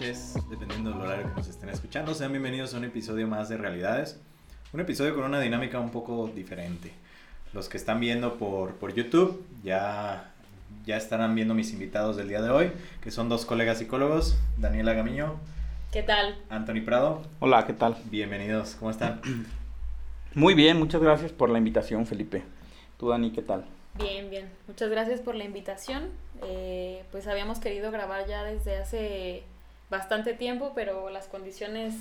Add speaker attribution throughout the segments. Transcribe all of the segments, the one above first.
Speaker 1: Noches, dependiendo del horario que nos estén escuchando. Sean bienvenidos a un episodio más de Realidades. Un episodio con una dinámica un poco diferente. Los que están viendo por, por YouTube ya, ya estarán viendo mis invitados del día de hoy, que son dos colegas psicólogos, Daniela Gamiño,
Speaker 2: ¿Qué tal?
Speaker 1: Anthony Prado.
Speaker 3: Hola, ¿qué tal?
Speaker 1: Bienvenidos, ¿cómo están?
Speaker 3: Muy bien, muchas gracias por la invitación, Felipe. Tú, Dani, ¿qué tal?
Speaker 2: Bien, bien. Muchas gracias por la invitación. Eh, pues habíamos querido grabar ya desde hace bastante tiempo, pero las condiciones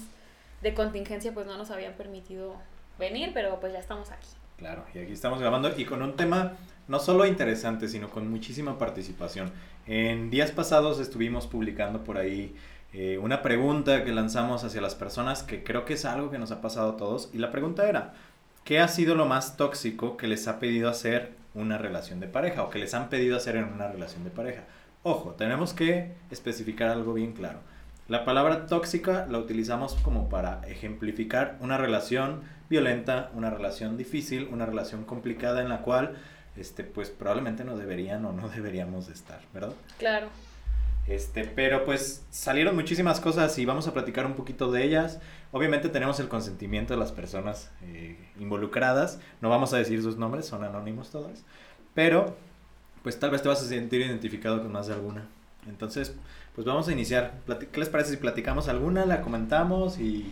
Speaker 2: de contingencia pues no nos habían permitido venir, pero pues ya estamos aquí.
Speaker 1: Claro, y aquí estamos grabando y con un tema no solo interesante, sino con muchísima participación. En días pasados estuvimos publicando por ahí eh, una pregunta que lanzamos hacia las personas que creo que es algo que nos ha pasado a todos y la pregunta era, ¿qué ha sido lo más tóxico que les ha pedido hacer una relación de pareja o que les han pedido hacer en una relación de pareja? Ojo, tenemos que especificar algo bien claro. La palabra tóxica la utilizamos como para ejemplificar una relación violenta, una relación difícil, una relación complicada en la cual este pues probablemente no deberían o no deberíamos de estar, ¿verdad?
Speaker 2: Claro.
Speaker 1: Este, pero pues salieron muchísimas cosas y vamos a platicar un poquito de ellas. Obviamente tenemos el consentimiento de las personas eh, involucradas. No vamos a decir sus nombres, son anónimos todos. Pero pues tal vez te vas a sentir identificado con más de alguna. Entonces, pues vamos a iniciar. ¿Qué les parece si platicamos alguna, la comentamos y,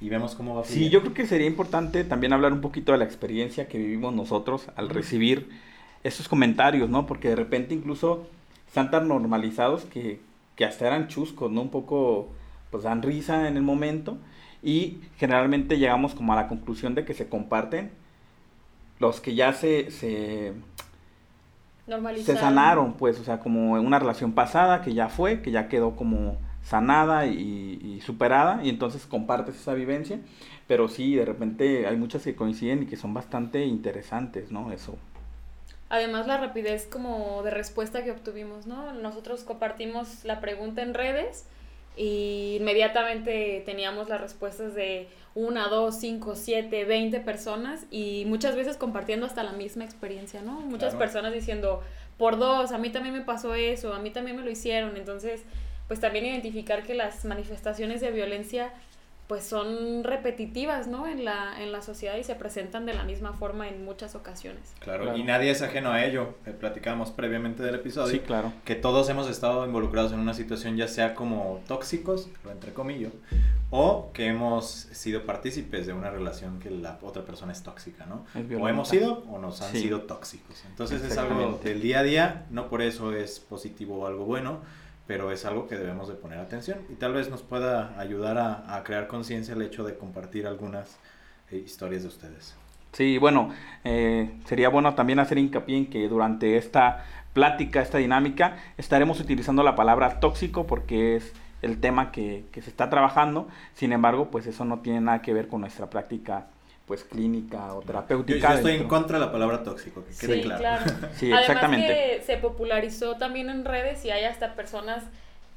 Speaker 1: y vemos cómo va
Speaker 3: Sí,
Speaker 1: fluyendo?
Speaker 3: yo creo que sería importante también hablar un poquito de la experiencia que vivimos nosotros al recibir esos comentarios, ¿no? Porque de repente incluso están tan normalizados que, que hasta eran chuscos, ¿no? Un poco, pues dan risa en el momento y generalmente llegamos como a la conclusión de que se comparten los que ya se. Se sanaron, pues, o sea, como una relación pasada que ya fue, que ya quedó como sanada y, y superada, y entonces compartes esa vivencia, pero sí, de repente hay muchas que coinciden y que son bastante interesantes, ¿no? Eso.
Speaker 2: Además la rapidez como de respuesta que obtuvimos, ¿no? Nosotros compartimos la pregunta en redes y inmediatamente teníamos las respuestas de una, dos, cinco, siete, veinte personas y muchas veces compartiendo hasta la misma experiencia, ¿no? Muchas
Speaker 1: Claro.
Speaker 2: personas diciendo, por dos, a mí también me pasó eso, a mí también me lo hicieron, entonces pues también identificar que las manifestaciones de violencia pues son repetitivas, ¿no? En la, en la sociedad y se presentan de la misma forma en muchas ocasiones.
Speaker 1: Claro,
Speaker 3: Claro.
Speaker 1: y nadie es ajeno a ello. Eh, Platicábamos previamente del episodio.
Speaker 3: Sí, claro.
Speaker 1: que todos hemos estado involucrados en una situación ya sea como tóxicos, lo entre comillas, o que hemos sido partícipes de una relación que la otra persona es tóxica, ¿no?
Speaker 3: Es
Speaker 1: O hemos sido o nos han
Speaker 3: Sí.
Speaker 1: sido tóxicos. Entonces es algo del día a día, no por eso es positivo o algo bueno, pero es algo que debemos de poner atención y tal vez nos pueda ayudar a, crear conciencia el hecho de compartir algunas eh, historias de ustedes.
Speaker 3: Sí, bueno, eh, sería bueno también hacer hincapié en que durante esta plática, esta dinámica, estaremos utilizando la palabra tóxico porque es el tema que se está trabajando. Sin embargo, pues eso no tiene nada que ver con nuestra práctica pues clínica o terapéutica.
Speaker 1: yo estoy en contra de la palabra tóxico, que quede
Speaker 2: Sí,
Speaker 1: claro.
Speaker 2: claro.
Speaker 3: Sí,
Speaker 2: Además
Speaker 3: exactamente.
Speaker 2: que se popularizó también en redes y hay hasta personas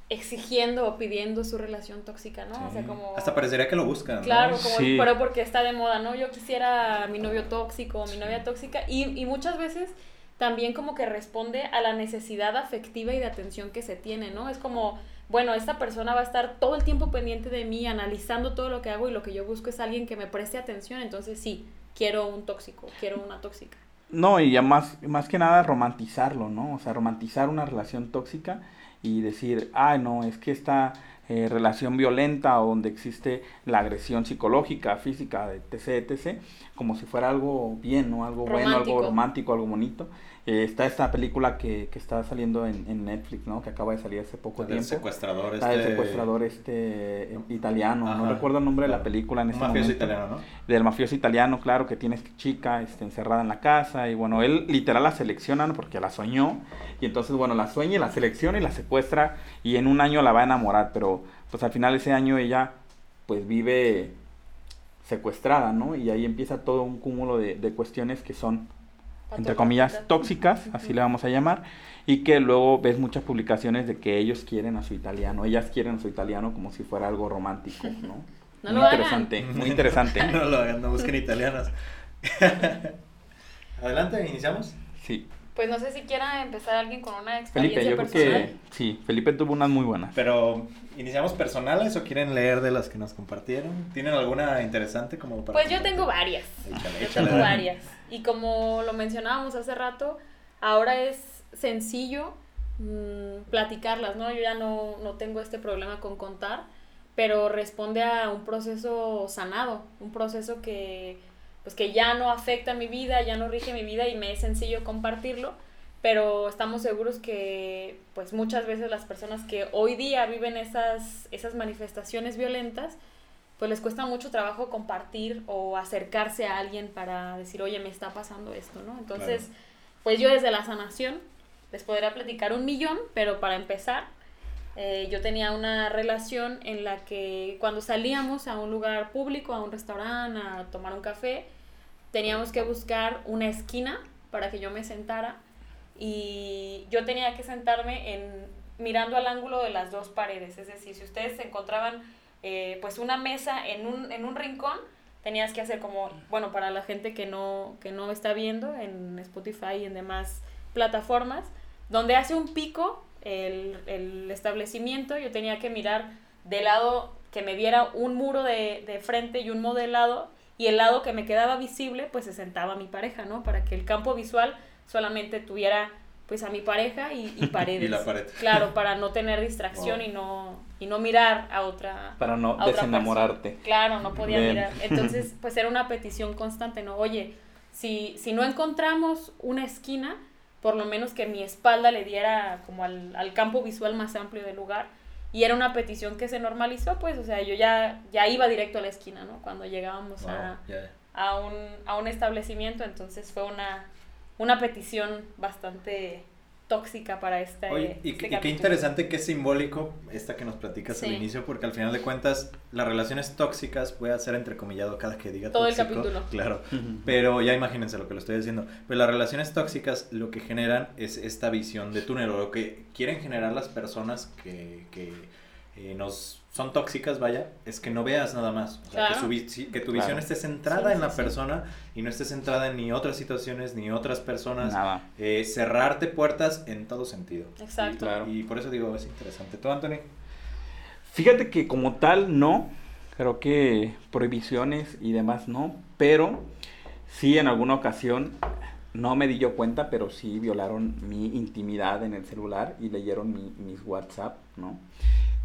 Speaker 2: exigiendo o pidiendo su relación tóxica, ¿no? O sea, como...
Speaker 1: Hasta parecería que lo buscan. ¿no?
Speaker 2: Claro, como,
Speaker 3: Sí.
Speaker 2: pero porque está de moda, ¿no? Yo quisiera a mi novio tóxico o mi novia tóxica y, y muchas veces también como que responde a la necesidad afectiva y de atención que se tiene, ¿no? Es como, bueno, esta persona va a estar todo el tiempo pendiente de mí, analizando todo lo que hago y lo que yo busco es alguien que me preste atención, entonces sí, quiero un tóxico, quiero una tóxica.
Speaker 3: No, y ya más, más que nada romantizarlo, ¿no? O sea, romantizar una relación tóxica y decir, ah, no, es que esta eh, relación violenta o donde existe la agresión psicológica, física, etc., etc., como si fuera algo bien, ¿no? Algo bueno, algo
Speaker 2: Romántico.
Speaker 3: romántico, algo bonito. Eh, está esta película que, que está saliendo en, en Netflix, ¿no? Que acaba de salir hace poco tiempo.
Speaker 1: secuestrador
Speaker 3: Está el
Speaker 1: este-
Speaker 3: secuestrador este eh, italiano, no recuerdo el nombre de la película en
Speaker 1: Un
Speaker 3: este
Speaker 1: mafioso
Speaker 3: momento
Speaker 1: italiano, ¿no?
Speaker 3: del mafioso italiano, claro, que tiene esta chica este, encerrada en la casa y bueno, él literal la seleccionan porque la soñó y entonces bueno, la sueña y la selecciona y la secuestra y en un año la va a enamorar, pero pues al final ese año ella pues vive secuestrada, ¿no? Y ahí empieza todo un cúmulo de, de cuestiones que son, entre comillas, tóxicas, así le vamos a llamar, y que luego ves muchas publicaciones de que ellos quieren a su italiano, ellas quieren a su italiano como si fuera algo romántico, ¿no?
Speaker 2: No
Speaker 3: muy
Speaker 2: lo
Speaker 3: interesante,
Speaker 2: hagan.
Speaker 3: muy interesante.
Speaker 1: no lo hagan, no busquen italianas. Adelante, iniciamos.
Speaker 3: Sí.
Speaker 2: Pues no sé si quiera empezar alguien con una
Speaker 3: Felipe,
Speaker 2: experiencia
Speaker 3: yo creo
Speaker 2: personal.
Speaker 3: que sí, Felipe tuvo unas muy buenas.
Speaker 1: Pero, ¿iniciamos personales o quieren leer de las que nos compartieron? ¿Tienen alguna interesante como para
Speaker 2: Pues yo
Speaker 1: compartir?
Speaker 2: tengo varias.
Speaker 1: Échale,
Speaker 2: Yo
Speaker 1: échale,
Speaker 2: tengo
Speaker 1: Dani.
Speaker 2: varias. Y como lo mencionábamos hace rato, ahora es sencillo mm, platicarlas, ¿no? Yo ya no, no tengo este problema con contar, pero responde a un proceso sanado, un proceso que, pues que ya no afecta mi vida, ya no rige mi vida y me es sencillo compartirlo, pero estamos seguros que pues muchas veces las personas que hoy día viven esas, esas manifestaciones violentas, pues les cuesta mucho trabajo compartir o acercarse a alguien para decir, oye, me está pasando esto, ¿no? Entonces,
Speaker 1: Claro.
Speaker 2: pues yo desde la sanación les podría platicar un millón, pero para empezar, eh, yo tenía una relación en la que cuando salíamos a un lugar público, a un restaurante, a tomar un café, teníamos que buscar una esquina para que yo me sentara y yo tenía que sentarme en mirando al ángulo de las dos paredes, es decir, si ustedes se encontraban eh, pues una mesa en un, en un rincón, tenías que hacer como, bueno, para la gente que no, que no está viendo en Spotify y en demás plataformas, donde hace un pico el, el establecimiento, yo tenía que mirar de lado que me viera un muro de, de frente y un modelado, y el lado que me quedaba visible, pues se sentaba mi pareja, ¿no? Para que el campo visual solamente tuviera pues a mi pareja y, y paredes.
Speaker 1: Y la pared.
Speaker 2: Claro, para no tener distracción
Speaker 1: Wow.
Speaker 2: y no y no mirar a otra
Speaker 3: Para no
Speaker 2: a
Speaker 3: desenamorarte.
Speaker 2: Claro, no podía
Speaker 3: Bien.
Speaker 2: mirar. Entonces, pues era una petición constante, ¿no? Oye, si, si no encontramos una esquina, por lo menos que mi espalda le diera como al, al campo visual más amplio del lugar. Y era una petición que se normalizó, pues, o sea, yo ya, ya iba directo a la esquina, ¿no? Cuando llegábamos
Speaker 1: Wow,
Speaker 2: a, a, un, a un establecimiento, entonces fue una, una petición bastante tóxica para este,
Speaker 1: Oye, y,
Speaker 2: este
Speaker 1: y qué interesante, qué simbólico esta que nos platicas al inicio, porque al final de cuentas, las relaciones tóxicas, voy a hacer entrecomillado cada que diga
Speaker 2: Todo el capítulo.
Speaker 1: Claro, pero ya imagínense lo que lo estoy diciendo. Pero las relaciones tóxicas lo que generan es esta visión de túnel, o lo que quieren generar las personas que, que eh, nos son tóxicas, vaya, es que no veas nada más. O sea, que,
Speaker 2: Claro.
Speaker 1: su vi- si- que tu
Speaker 3: Claro.
Speaker 1: visión esté centrada
Speaker 2: Sí,
Speaker 1: en
Speaker 2: sí,
Speaker 1: la
Speaker 2: sí.
Speaker 1: persona y no esté centrada en ni otras situaciones, ni otras personas.
Speaker 3: Nada.
Speaker 1: Eh, cerrarte puertas en todo sentido.
Speaker 2: Exacto.
Speaker 1: Y,
Speaker 3: Claro.
Speaker 1: y por eso digo, es interesante. ¿Tú, Anthony?
Speaker 3: Fíjate que como tal no, creo que prohibiciones y demás no, pero sí en alguna ocasión no me di yo cuenta, pero sí violaron mi intimidad en el celular y leyeron mi, mis WhatsApp, ¿no?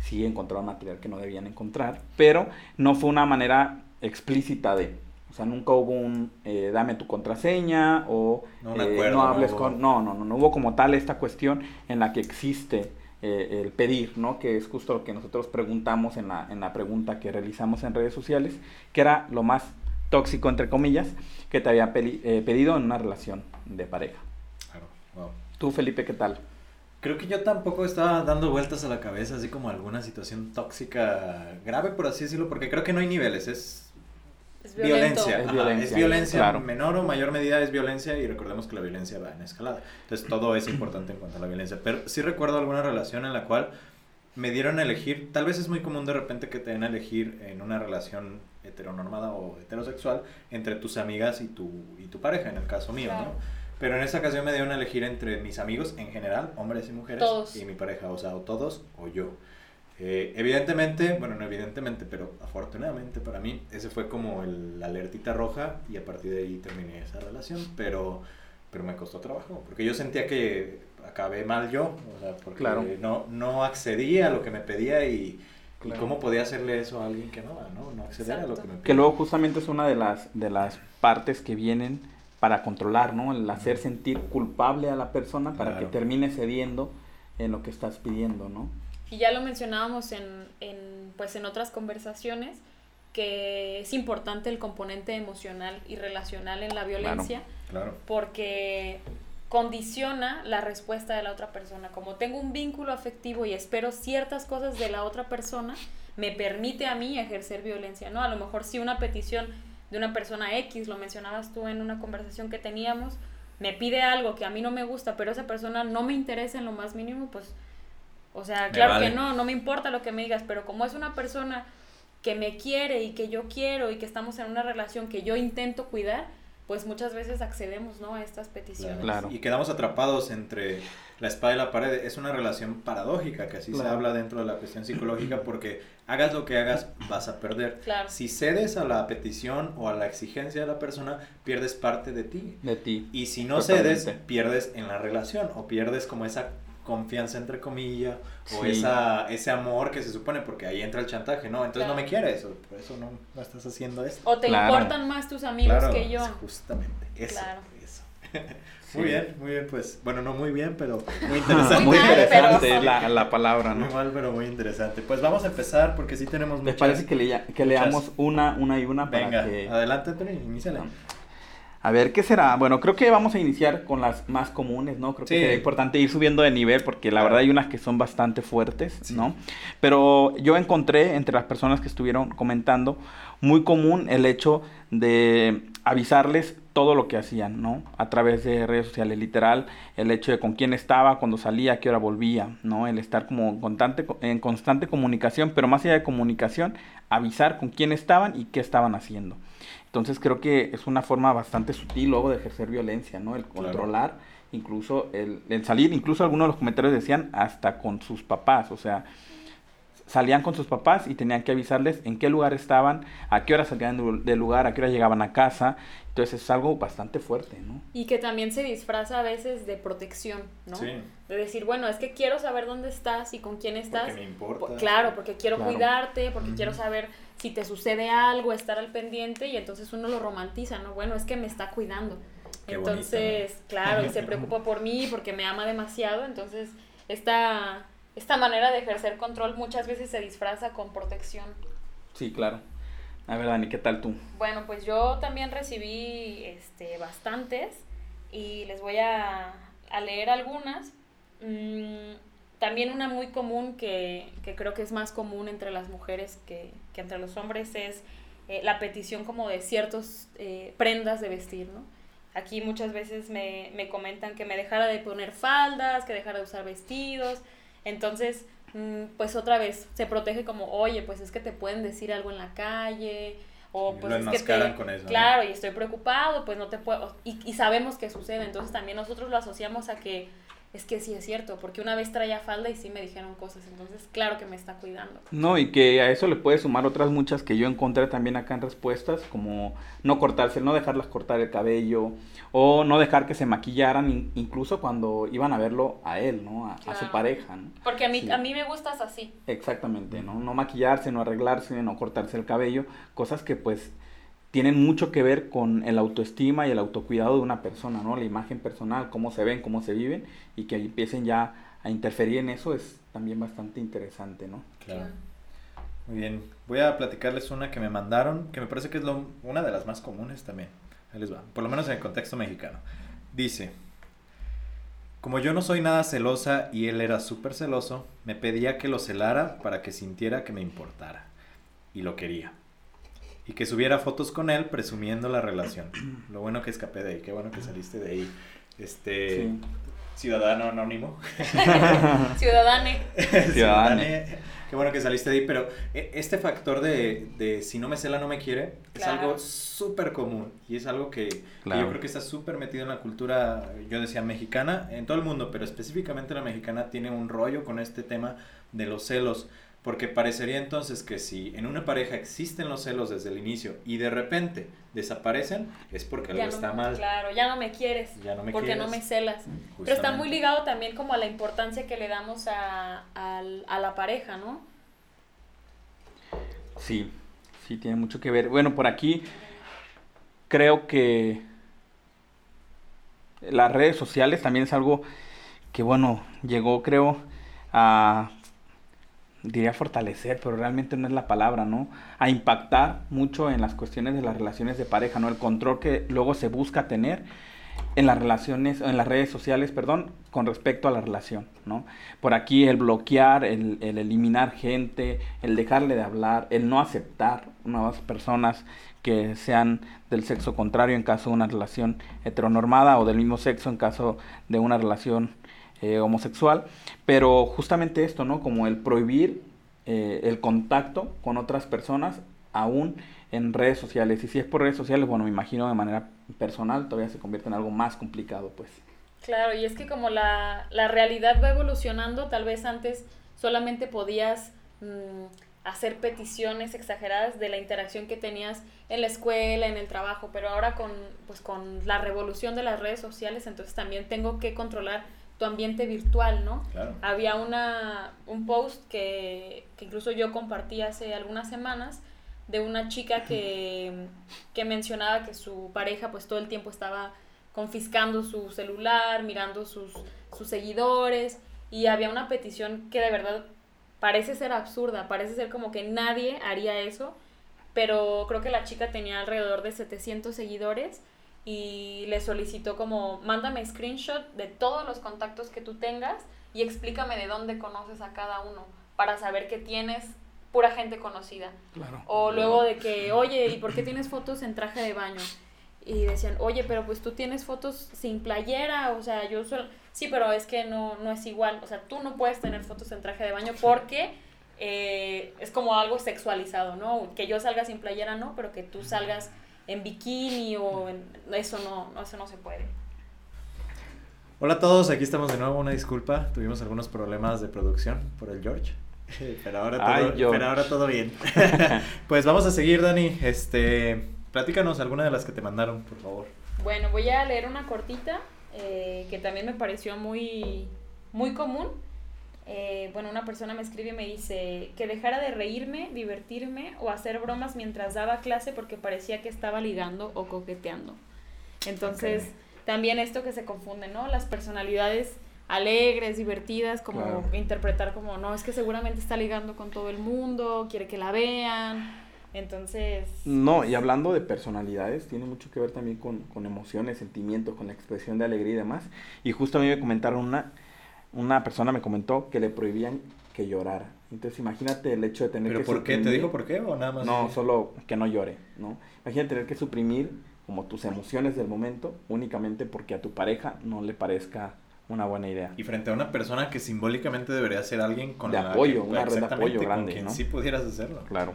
Speaker 3: Sí encontraron material que no debían encontrar, pero no fue una manera explícita de, o sea, nunca hubo un eh, dame tu contraseña o
Speaker 1: No,
Speaker 3: eh,
Speaker 1: acuerdo,
Speaker 3: no
Speaker 1: no
Speaker 3: hables con, no, no, no, no hubo como tal esta cuestión en la que existe eh, el pedir, ¿no? Que es justo lo que nosotros preguntamos en la, en la pregunta que realizamos en redes sociales, que era lo más tóxico, entre comillas, que te había peli- eh, pedido en una relación de pareja.
Speaker 1: Claro, wow.
Speaker 3: Tú, Felipe, ¿qué tal?
Speaker 1: Creo que yo tampoco estaba dando vueltas a la cabeza, así como alguna situación tóxica grave, por así decirlo, porque creo que no hay niveles, es violencia.
Speaker 3: Es
Speaker 1: Ajá,
Speaker 3: violencia,
Speaker 1: es violencia,
Speaker 3: claro.
Speaker 1: menor o mayor medida es violencia y recordemos que la violencia va en escalada. Entonces todo es importante en cuanto a la violencia. Pero sí recuerdo alguna relación en la cual me dieron a elegir, tal vez es muy común de repente que te den a elegir en una relación heteronormada o heterosexual entre tus amigas y tu, y tu pareja, en el caso mío,
Speaker 2: Claro.
Speaker 1: ¿no? Pero en esa ocasión me dieron a elegir entre mis amigos en general, hombres y mujeres,
Speaker 2: Todos.
Speaker 1: y mi pareja, o sea, o todos o yo. Eh, evidentemente, bueno, no evidentemente, pero afortunadamente para mí, ese fue como el, la alertita roja y a partir de ahí terminé esa relación, pero, pero me costó trabajo, porque yo sentía que acabé mal yo, o sea, porque
Speaker 3: Claro.
Speaker 1: no, no accedí a lo que me pedía y, y
Speaker 3: Claro.
Speaker 1: cómo podía hacerle eso a alguien que no, no, no acceder a lo que me pedía.
Speaker 3: Que luego justamente es una de las, de las partes que vienen para controlar, ¿no? El hacer sentir culpable a la persona para
Speaker 1: Claro.
Speaker 3: que termine cediendo en lo que estás pidiendo, ¿no?
Speaker 2: Y ya lo mencionábamos en, en, pues en otras conversaciones, que es importante el componente emocional y relacional en la violencia,
Speaker 1: Claro.
Speaker 2: porque condiciona la respuesta de la otra persona. Como tengo un vínculo afectivo y espero ciertas cosas de la otra persona, me permite a mí ejercer violencia, ¿no? A lo mejor si una petición de una persona X, lo mencionabas tú en una conversación que teníamos, me pide algo que a mí no me gusta, pero esa persona no me interesa en lo más mínimo, pues, o sea, claro que no, no me importa lo que me digas, pero como es una persona que me quiere y que yo quiero y que estamos en una relación que yo intento cuidar, pues muchas veces accedemos, ¿no? A estas peticiones.
Speaker 1: Claro. Y quedamos atrapados entre la espada y la pared. Es una relación paradójica, que así se habla dentro de la cuestión psicológica, porque hagas lo que hagas, vas a perder.
Speaker 2: Claro.
Speaker 1: Si cedes a la petición o a la exigencia de la persona, pierdes parte de ti.
Speaker 3: De ti.
Speaker 1: Y si no cedes, pierdes en la relación o pierdes como esa confianza entre comillas o esa, ese amor que se supone porque ahí entra el chantaje, ¿no? Entonces no me quieres, o por eso no, no, estás haciendo esto.
Speaker 2: O te importan más tus amigos que yo.
Speaker 1: Justamente, eso, eso. Muy bien, muy bien, pues, bueno, no muy bien, pero muy interesante.
Speaker 3: muy interesante la, la, palabra, ¿no?
Speaker 1: Muy mal, pero muy interesante. Pues vamos a empezar porque sí tenemos
Speaker 3: Me parece que, que leamos una, una y una para
Speaker 1: Venga,
Speaker 3: que...
Speaker 1: adelante, Antonio, iníciale.
Speaker 3: A ver, ¿qué será? Bueno, creo que vamos a iniciar con las más comunes, ¿no? Creo que sería importante ir subiendo de nivel porque la verdad hay unas que son bastante fuertes, ¿no? Pero yo encontré entre las personas que estuvieron comentando muy común el hecho de avisarles todo lo que hacían, ¿no? A través de redes sociales, literal, el hecho de con quién estaba, cuando salía, a qué hora volvía, ¿no? El estar como en constante, en constante comunicación, pero más allá de comunicación, avisar con quién estaban y qué estaban haciendo. Entonces creo que es una forma bastante sutil luego de ejercer violencia, ¿no? El controlar, incluso el, el, salir, incluso algunos de los comentarios decían hasta con sus papás, o sea, salían con sus papás y tenían que avisarles en qué lugar estaban, a qué hora salían del lugar, a qué hora llegaban a casa. Entonces es algo bastante fuerte, ¿no?
Speaker 2: Y que también se disfraza a veces de protección, ¿no?
Speaker 1: Sí.
Speaker 2: De decir, bueno, es que quiero saber dónde estás y con quién estás.
Speaker 1: Porque me importa.
Speaker 2: claro, porque quiero cuidarte, porque quiero saber si te sucede algo, estar al pendiente y entonces uno lo romantiza, ¿no? Bueno, es que me está cuidando. entonces, claro, y se preocupa por mí porque me ama demasiado, entonces esta, esta manera de ejercer control muchas veces se disfraza con protección.
Speaker 3: Sí, claro. A ver, Dani, ¿qué tal tú?
Speaker 2: Bueno, pues yo también recibí este, bastantes y les voy a, a leer algunas. Mm, también una muy común que, que, creo que es más común entre las mujeres que, que entre los hombres es eh, la petición como de ciertos eh, prendas de vestir, ¿no? Aquí muchas veces me, me, comentan que me dejara de poner faldas, que dejara de usar vestidos. Entonces, mm, pues otra vez se protege como, oye, pues es que te pueden decir algo en la calle. O pues es que te,
Speaker 1: con eso,
Speaker 2: claro, y estoy preocupado, pues no te puedo, y, y sabemos que sucede, entonces también nosotros lo asociamos a que es que sí es cierto, porque una vez traía falda y sí me dijeron cosas, entonces claro que me está cuidando.
Speaker 3: No, y que a eso le puede sumar otras muchas que yo encontré también acá en respuestas, como no cortarse, no dejarlas cortar el cabello, o no dejar que se maquillaran, incluso cuando iban a verlo a él, ¿no? A, su pareja, ¿no?
Speaker 2: Porque a mí, a mí me gustas así.
Speaker 3: Exactamente, ¿no? No maquillarse, no arreglarse, no cortarse el cabello, cosas que pues tienen mucho que ver con el autoestima y el autocuidado de una persona, ¿no? La imagen personal, cómo se ven, cómo se viven, y que empiecen ya a interferir en eso es también bastante interesante, ¿no?
Speaker 1: Claro. Muy bien. Voy a platicarles una que me mandaron, que me parece que es lo, una de las más comunes también. Ahí les va. Por lo menos en el contexto mexicano. Dice, como yo no soy nada celosa y él era súper celoso, me pedía que lo celara para que sintiera que me importara. Y lo quería y que subiera fotos con él presumiendo la relación. Lo bueno que escapé de ahí, qué bueno que saliste de ahí. Este ciudadano anónimo.
Speaker 2: Ciudadane.
Speaker 1: Ciudadane. Qué bueno que saliste de ahí, pero e, este factor de, de si no me cela no me quiere es algo súper común y es algo que, que yo creo que está súper metido en la cultura, yo decía mexicana, en todo el mundo, pero específicamente la mexicana tiene un rollo con este tema de los celos. Porque parecería entonces que si en una pareja existen los celos desde el inicio y de repente desaparecen, es porque algo está mal.
Speaker 2: Claro, ya no me quieres.
Speaker 1: Ya no me
Speaker 2: porque no me celas. Pero está muy ligado también como a la importancia que le damos a, a, la pareja, ¿no?
Speaker 3: Sí, sí, tiene mucho que ver. Bueno, por aquí creo que las redes sociales también es algo que, bueno, llegó, creo, a diría fortalecer, pero realmente no es la palabra, ¿no? A impactar mucho en las cuestiones de las relaciones de pareja, ¿no? El control que luego se busca tener en las relaciones, en las redes sociales, perdón, con respecto a la relación, ¿no? Por aquí el bloquear, el, el, eliminar gente, el dejarle de hablar, el no aceptar nuevas personas que sean del sexo contrario en caso de una relación heteronormada o del mismo sexo en caso de una relación eh, homosexual, pero justamente esto, ¿no? Como el prohibir eh, el contacto con otras personas aún en redes sociales. Y si es por redes sociales, bueno, me imagino de manera personal todavía se convierte en algo más complicado, pues.
Speaker 2: Claro, y es que como la, la realidad va evolucionando, tal vez antes solamente podías mm, hacer peticiones exageradas de la interacción que tenías en la escuela, en el trabajo, pero ahora con, pues, con la revolución de las redes sociales, entonces también tengo que controlar tu ambiente virtual, ¿no?
Speaker 1: Claro.
Speaker 2: Había una, un post que, que incluso yo compartí hace algunas semanas, de una chica que, que mencionaba que su pareja pues todo el tiempo estaba confiscando su celular, mirando sus, sus seguidores y había una petición que de verdad parece ser absurda, parece ser como que nadie haría eso, pero creo que la chica tenía alrededor de 700 seguidores y le solicitó como, mándame screenshot de todos los contactos que tú tengas y explícame de dónde conoces a cada uno para saber que tienes pura gente conocida. O luego de que, oye, ¿y por qué tienes fotos en traje de baño? Y decían, oye, pero pues tú tienes fotos sin playera, o sea, yo solo... Sí, pero es que no, no es igual, o sea, tú no puedes tener fotos en traje de baño porque eh, es como algo sexualizado, ¿no? Que yo salga sin playera, no, pero que tú salgas en bikini o en... Eso no, eso no se puede.
Speaker 1: Hola a todos, aquí estamos de nuevo, una disculpa, tuvimos algunos problemas de producción por el George. Pero ahora todo, pero ahora todo bien. pues vamos a seguir, Dani. Este, platícanos alguna de las que te mandaron, por favor.
Speaker 2: Bueno, voy a leer una cortita eh, que también me pareció muy, muy común. Eh, bueno, una persona me escribe y me dice que dejara de reírme, divertirme o hacer bromas mientras daba clase porque parecía que estaba ligando o coqueteando. Entonces, también esto que se confunde, ¿no? Las personalidades alegres, divertidas, como interpretar como, no, es que seguramente está ligando con todo el mundo, quiere que la vean. Entonces...
Speaker 3: No, y hablando de personalidades, tiene mucho que ver también con, con emociones, sentimientos, con la expresión de alegría y demás. Y justo a mí me comentaron una, una persona me comentó que le prohibían que llorara. Entonces imagínate el hecho de tener
Speaker 1: ¿Pero
Speaker 3: que...
Speaker 1: por qué? ¿Te dijo por qué o nada más?
Speaker 3: No, solo que no llore, ¿no? Imagínate tener que suprimir como tus emociones del momento únicamente porque a tu pareja no le parezca una buena idea.
Speaker 1: Y frente a una persona que simbólicamente debería ser alguien con
Speaker 3: de apoyo, una red de apoyo grande,
Speaker 1: quien
Speaker 3: ¿no?
Speaker 1: sí pudieras hacerlo.
Speaker 3: Claro.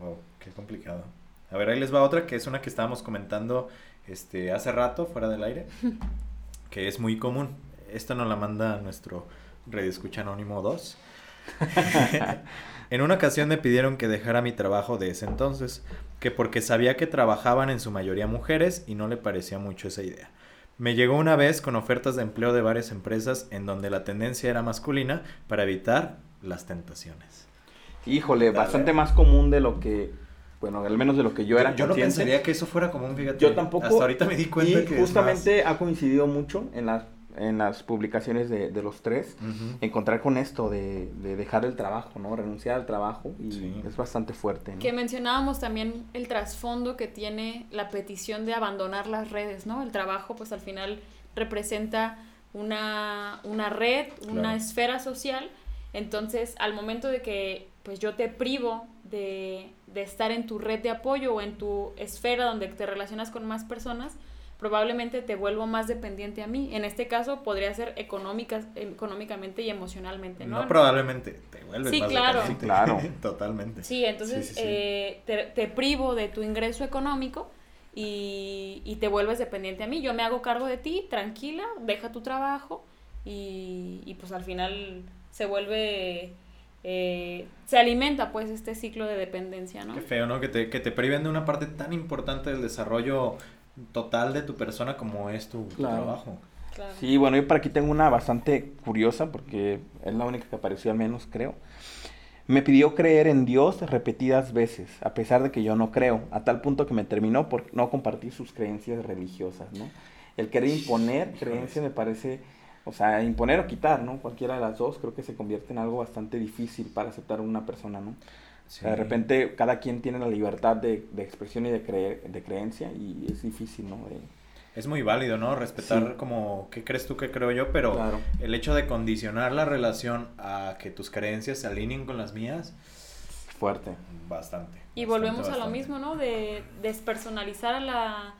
Speaker 1: Wow, qué complicado. A ver, ahí les va otra que es una que estábamos comentando este hace rato fuera del aire, que es muy común. Esta nos la manda nuestro Radio Escucha Anónimo 2. en una ocasión me pidieron que dejara mi trabajo de ese entonces, que porque sabía que trabajaban en su mayoría mujeres y no le parecía mucho esa idea. Me llegó una vez con ofertas de empleo de varias empresas en donde la tendencia era masculina para evitar las tentaciones.
Speaker 3: Híjole, bastante más común de lo que, bueno, al menos de lo que yo era.
Speaker 1: Yo no pensaría que eso fuera común, fíjate.
Speaker 3: Yo tampoco.
Speaker 1: Hasta ahorita me di cuenta
Speaker 3: y
Speaker 1: que
Speaker 3: justamente ha coincidido mucho en las en las publicaciones de, de los tres, encontrar con esto de, de, dejar el trabajo, ¿no? Renunciar al trabajo y sí. es bastante fuerte. ¿no?
Speaker 2: Que mencionábamos también el trasfondo que tiene la petición de abandonar las redes, ¿no? El trabajo pues al final representa una, una red, una claro. esfera social, entonces al momento de que pues yo te privo de, de estar en tu red de apoyo o en tu esfera donde te relacionas con más personas, probablemente te vuelvo más dependiente a mí. En este caso podría ser económicas, económicamente y emocionalmente, ¿no?
Speaker 1: No probablemente, te vuelves
Speaker 2: sí,
Speaker 1: más
Speaker 2: claro.
Speaker 1: dependiente.
Speaker 3: Sí, claro.
Speaker 1: Totalmente.
Speaker 2: Sí, entonces
Speaker 1: Sí, sí, sí.
Speaker 2: eh, te, te privo de tu ingreso económico y, y, te vuelves dependiente a mí. Yo me hago cargo de ti, tranquila, deja tu trabajo y, y pues al final se vuelve... Eh, se alimenta pues este ciclo de dependencia, ¿no?
Speaker 1: Qué feo, ¿no? Que te, que te priven de una parte tan importante del desarrollo total de tu persona como es tu,
Speaker 3: claro.
Speaker 1: tu trabajo.
Speaker 2: Claro.
Speaker 3: Sí, bueno, yo por aquí tengo una bastante curiosa porque es la única que apareció al menos, creo. Me pidió creer en Dios repetidas veces, a pesar de que yo no creo, a tal punto que me terminó por no compartir sus creencias religiosas, ¿no? El querer imponer creencias me parece, o sea, imponer o quitar, ¿no? Cualquiera de las dos creo que se convierte en algo bastante difícil para aceptar a una persona, ¿no? Sí. O sea, de repente cada quien tiene la libertad de, de expresión y de, creer, de creencia y es difícil, ¿no? De...
Speaker 1: es muy válido, ¿no? Respetar
Speaker 3: Sí.
Speaker 1: como qué crees tú, qué creo yo, pero
Speaker 3: Claro.
Speaker 1: el hecho de condicionar la relación a que tus creencias se alineen con las mías,
Speaker 3: Fuerte.
Speaker 1: bastante.
Speaker 2: Y
Speaker 1: bastante,
Speaker 2: volvemos a lo
Speaker 1: bastante.
Speaker 2: mismo, ¿no? De despersonalizar a la,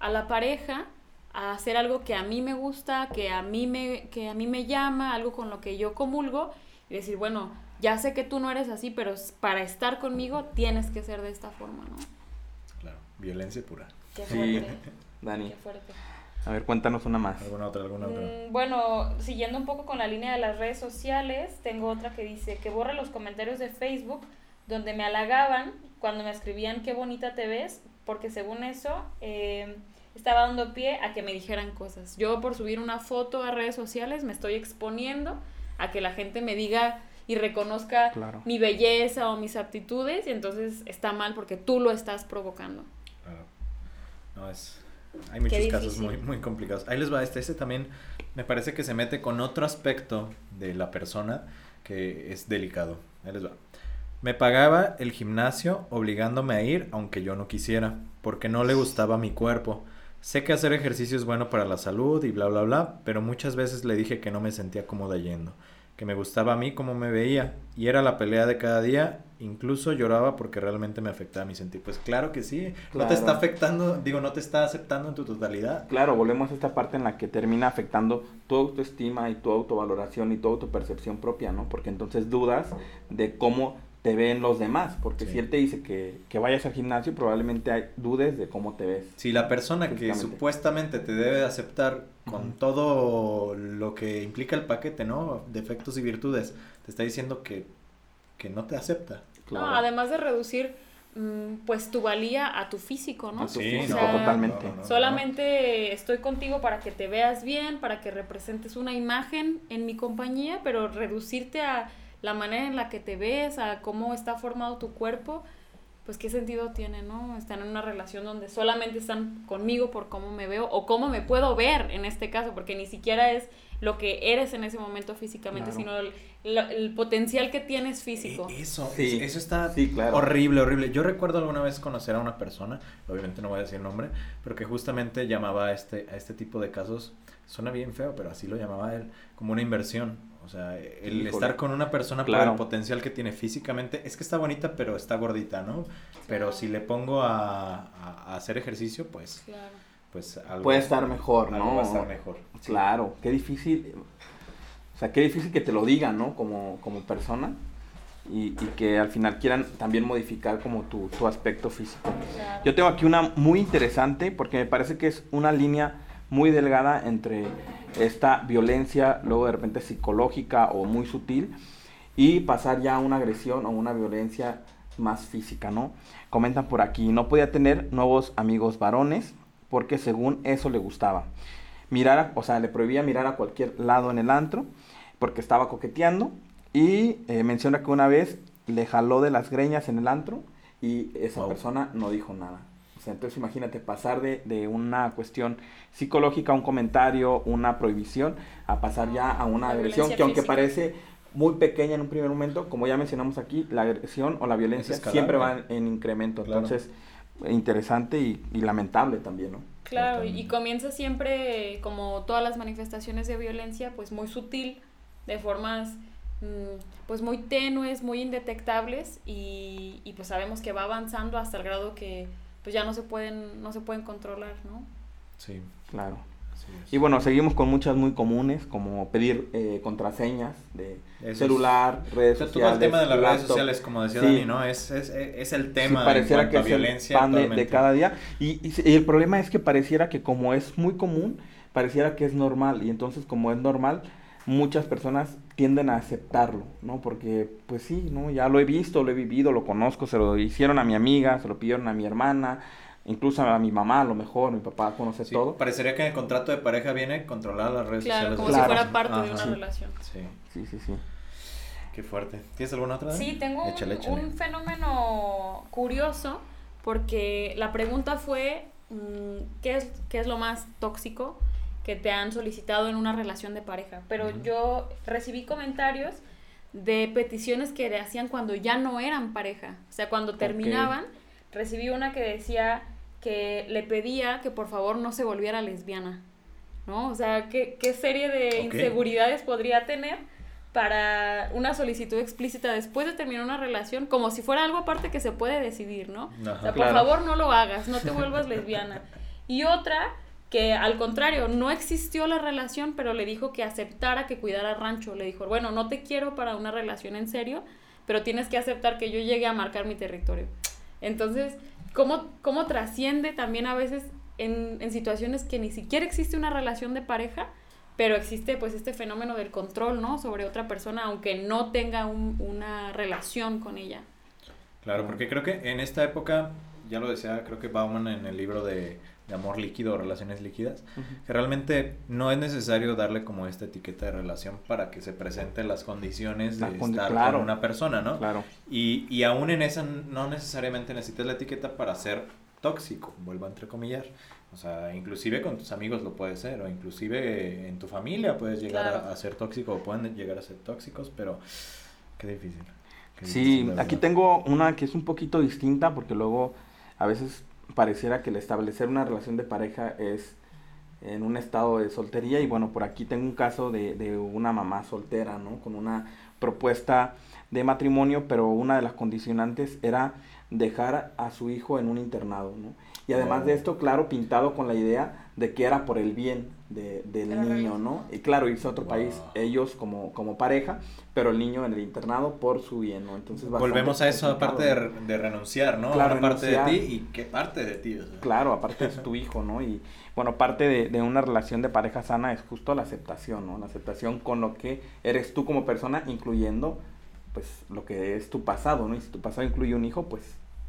Speaker 2: a la pareja, a hacer algo que a mí me gusta, que a mí me, que a mí me llama, algo con lo que yo comulgo, y decir, bueno, ya sé que tú no eres así, pero para estar conmigo tienes que ser de esta forma, ¿no?
Speaker 1: Claro, violencia pura.
Speaker 2: Qué
Speaker 3: Sí.
Speaker 2: fuerte.
Speaker 3: Dani,
Speaker 2: Qué fuerte.
Speaker 3: a ver, cuéntanos una más.
Speaker 1: ¿Alguna otra, alguna otra?
Speaker 2: Mm, Bueno, siguiendo un poco con la línea de las redes sociales, tengo otra que dice que borra los comentarios de Facebook donde me halagaban cuando me escribían qué bonita te ves, porque según eso eh, estaba dando pie a que me dijeran cosas. Yo por subir una foto a redes sociales me estoy exponiendo a que la gente me diga y reconozca
Speaker 3: Claro.
Speaker 2: mi belleza o mis aptitudes y entonces está mal porque tú lo estás provocando.
Speaker 1: Claro. No, es... Hay muchos casos muy, muy complicados. Ahí les va este. Este también me parece que se mete con otro aspecto de la persona que es delicado. Ahí les va. Me pagaba el gimnasio obligándome a ir aunque yo no quisiera, porque no le gustaba mi cuerpo. Sé que hacer ejercicio es bueno para la salud y bla bla bla, pero muchas veces le dije que no me sentía cómoda yendo, que me gustaba a mí como me veía, y era la pelea de cada día, incluso lloraba porque realmente me afectaba mi sentir. Pues claro que sí, no te está afectando, digo, no te está aceptando en tu totalidad.
Speaker 3: Claro, volvemos a esta parte en la que termina afectando tu autoestima y tu autovaloración y tu autopercepción propia, ¿no? Porque entonces dudas de cómo te ven los demás, porque
Speaker 1: Sí.
Speaker 3: si él te dice que, que vayas al gimnasio, probablemente hay dudes de cómo te ves.
Speaker 1: Si la persona que supuestamente te debe de aceptar con todo lo que implica el paquete, ¿no? Defectos y virtudes, te está diciendo que, que no te acepta.
Speaker 3: Claro.
Speaker 2: No, además de reducir mm, pues tu valía a tu físico, ¿no?
Speaker 3: A tu
Speaker 1: Sí,
Speaker 3: físico,
Speaker 2: o sea,
Speaker 3: totalmente.
Speaker 1: no, no, no.
Speaker 2: Solamente estoy contigo para que te veas bien, para que representes una imagen en mi compañía, pero reducirte a la manera en la que te ves, a cómo está formado tu cuerpo, pues qué sentido tiene, ¿no? Están en una relación donde solamente están conmigo por cómo me veo o cómo me puedo ver en este caso, porque ni siquiera es lo que eres en ese momento físicamente,
Speaker 3: Claro.
Speaker 2: sino el, el potencial que tienes físico.
Speaker 1: E- Eso,
Speaker 3: Sí.
Speaker 1: eso está
Speaker 3: Sí, claro.
Speaker 1: horrible, horrible. Yo recuerdo alguna vez conocer a una persona, obviamente no voy a decir el nombre, pero que justamente llamaba a este, a este tipo de casos, suena bien feo, pero así lo llamaba él, como una inversión. O sea, el
Speaker 3: Híjole.
Speaker 1: estar con una persona por
Speaker 3: Claro.
Speaker 1: el potencial que tiene físicamente, es que está bonita, pero está gordita, ¿no? Pero si le pongo a, a- a hacer ejercicio, pues,
Speaker 2: Claro.
Speaker 1: pues algo,
Speaker 3: Puede estar mejor,
Speaker 1: algo
Speaker 3: ¿no?
Speaker 1: va a estar mejor. Sí.
Speaker 3: Claro, qué difícil. O sea, qué difícil que te lo digan, ¿no? Como, como persona. Y, y que al final quieran también modificar como tu, tu aspecto físico. Yo tengo aquí una muy interesante porque me parece que es una línea muy delgada entre esta violencia, luego de repente psicológica o muy sutil, y pasar ya a una agresión o una violencia más física, ¿no? Comentan por aquí, no podía tener nuevos amigos varones porque según eso le gustaba. Mirar, a- o sea, le prohibía mirar a cualquier lado en el antro porque estaba coqueteando y eh, menciona que una vez le jaló de las greñas en el antro y esa
Speaker 1: Wow.
Speaker 3: persona no dijo nada. Sea, entonces imagínate pasar de, de una cuestión psicológica, un comentario, una prohibición, a pasar ya a una
Speaker 2: La
Speaker 3: agresión que aunque
Speaker 2: física.
Speaker 3: parece muy pequeña en un primer momento, como ya mencionamos aquí, la agresión o la violencia siempre va en, en incremento.
Speaker 1: Claro.
Speaker 3: Entonces, interesante y, y lamentable también, ¿no?
Speaker 2: Claro, y comienza siempre, como todas las manifestaciones de violencia, pues muy sutil, de formas mm, pues muy tenues, muy indetectables, y, y pues sabemos que va avanzando hasta el grado que pues ya no se pueden, no se pueden controlar, ¿no?
Speaker 1: Sí,
Speaker 3: Claro. Y bueno, seguimos con muchas muy comunes, como pedir eh, contraseñas de
Speaker 1: Eso
Speaker 3: celular, redes
Speaker 1: O sea,
Speaker 3: sociales.
Speaker 1: todo el tema de las redes sociales, como decía
Speaker 3: Sí.
Speaker 1: Dani, ¿no? Es, es, es el
Speaker 3: Sí,
Speaker 1: tema en
Speaker 3: pareciera que es
Speaker 1: violencia
Speaker 3: el pan de, cada día. Y, y el problema es que pareciera que como es muy común, pareciera que es normal. Y entonces como es normal, muchas personas tienden a aceptarlo, ¿no? Porque pues sí, ¿no? Ya lo he visto, lo he vivido, lo conozco, se lo hicieron a mi amiga, se lo pidieron a mi hermana, incluso a mi mamá a lo mejor, mi papá conoce
Speaker 1: Sí,
Speaker 3: todo.
Speaker 1: Parecería que en el contrato de pareja viene controlar las redes
Speaker 2: Claro,
Speaker 1: sociales.
Speaker 2: como
Speaker 1: de
Speaker 2: si
Speaker 1: los
Speaker 3: Claro.
Speaker 2: fuera parte de una
Speaker 3: Sí.
Speaker 2: relación.
Speaker 1: Sí,
Speaker 3: Sí, sí, sí.
Speaker 1: qué fuerte. ¿Tienes alguna otra?
Speaker 2: Sí, tengo un,
Speaker 1: Échale,
Speaker 2: un fenómeno curioso porque la pregunta fue mm, ¿qué, es, qué es lo más tóxico que te han solicitado en una relación de pareja. Pero yo recibí comentarios de peticiones que le hacían cuando ya no eran pareja. O sea, cuando terminaban, recibí una que decía que le pedía que por favor no se volviera lesbiana, ¿no? O sea, ¿qué, qué serie de inseguridades podría tener para una solicitud explícita después de terminar una relación, como si fuera algo aparte que se puede decidir, ¿no?
Speaker 1: Ajá.
Speaker 2: O sea, por favor no lo hagas, no te vuelvas lesbiana. Y otra que al contrario, no existió la relación, pero le dijo que aceptara que cuidara rancho. Le dijo, bueno, no te quiero para una relación en serio, pero tienes que aceptar que yo llegue a marcar mi territorio. Entonces, ¿cómo, cómo trasciende también a veces en, situaciones que ni siquiera existe una relación de pareja, pero existe pues este fenómeno del control, ¿no? Sobre otra persona, aunque no tenga un- una relación con ella.
Speaker 1: Claro, porque creo que en esta época, ya lo decía, creo que Bauman en el libro de, de amor líquido o relaciones líquidas, que realmente no es necesario darle como esta etiqueta de relación para que se presenten las condiciones de
Speaker 3: La condi-
Speaker 1: estar
Speaker 3: claro.
Speaker 1: con una persona, ¿no?
Speaker 3: Claro.
Speaker 1: Y, y aún en esa no necesariamente necesitas la etiqueta para ser tóxico, vuelvo a entrecomillar. O sea, inclusive con tus amigos lo puede ser, o inclusive en tu familia puedes llegar
Speaker 2: Claro.
Speaker 1: a, a ser tóxico, o pueden llegar a ser tóxicos, pero qué difícil. qué
Speaker 3: Sí,
Speaker 1: difícil, la
Speaker 3: aquí tengo una que es un poquito distinta porque luego a veces pareciera que el establecer una relación de pareja es en un estado de soltería y bueno, por aquí tengo un caso de, de una mamá soltera, ¿no? Con una propuesta de matrimonio, pero una de las condicionantes era dejar a su hijo en un internado, ¿no? Y además
Speaker 1: Oh.
Speaker 3: de esto, claro, pintado con la idea de que era por el bien de- del niño. ¿no? Y claro, irse a otro
Speaker 1: Wow.
Speaker 3: país, ellos como, como pareja, pero el niño en el internado por su bien, ¿no? Entonces
Speaker 1: Volvemos a eso, aparte de, de renunciar, ¿no?
Speaker 3: Claro,
Speaker 1: Una parte de ti y qué parte de ti. o sea.
Speaker 3: Claro, aparte es tu hijo, ¿no? Y bueno, parte de, de una relación de pareja sana es justo la aceptación, ¿no? La aceptación con lo que eres tú como persona, incluyendo pues lo que es tu pasado, ¿no? Y si tu pasado incluye un hijo, pues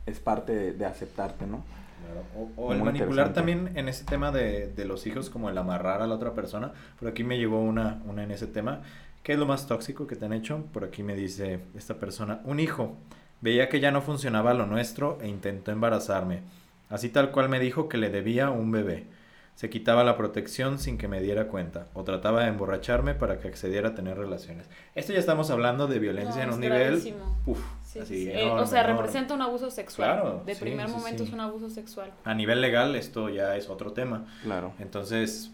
Speaker 3: es parte de, de aceptarte, ¿no?
Speaker 1: Claro, O, o el manipular también en ese tema de, de los hijos, como el amarrar a la otra persona. Por aquí me llegó una, una en ese tema. ¿Qué es lo más tóxico que te han hecho? Por aquí me dice esta persona, un hijo. Veía que ya no funcionaba lo nuestro e intentó embarazarme. Así tal cual me dijo que le debía un bebé. Se quitaba la protección sin que me diera cuenta. O trataba de emborracharme para que accediera a tener relaciones. Esto ya estamos hablando de violencia
Speaker 2: No,
Speaker 1: en un nivel... Uf,
Speaker 2: Sí,
Speaker 1: así,
Speaker 2: sí, sí. Eh,
Speaker 1: enorme,
Speaker 2: o sea,
Speaker 1: enorme.
Speaker 2: representa un abuso sexual.
Speaker 1: Claro,
Speaker 2: de
Speaker 1: sí,
Speaker 2: primer
Speaker 1: sí,
Speaker 2: momento
Speaker 1: sí.
Speaker 2: es un abuso sexual.
Speaker 1: A nivel legal esto ya es otro tema.
Speaker 3: Claro.
Speaker 1: Entonces,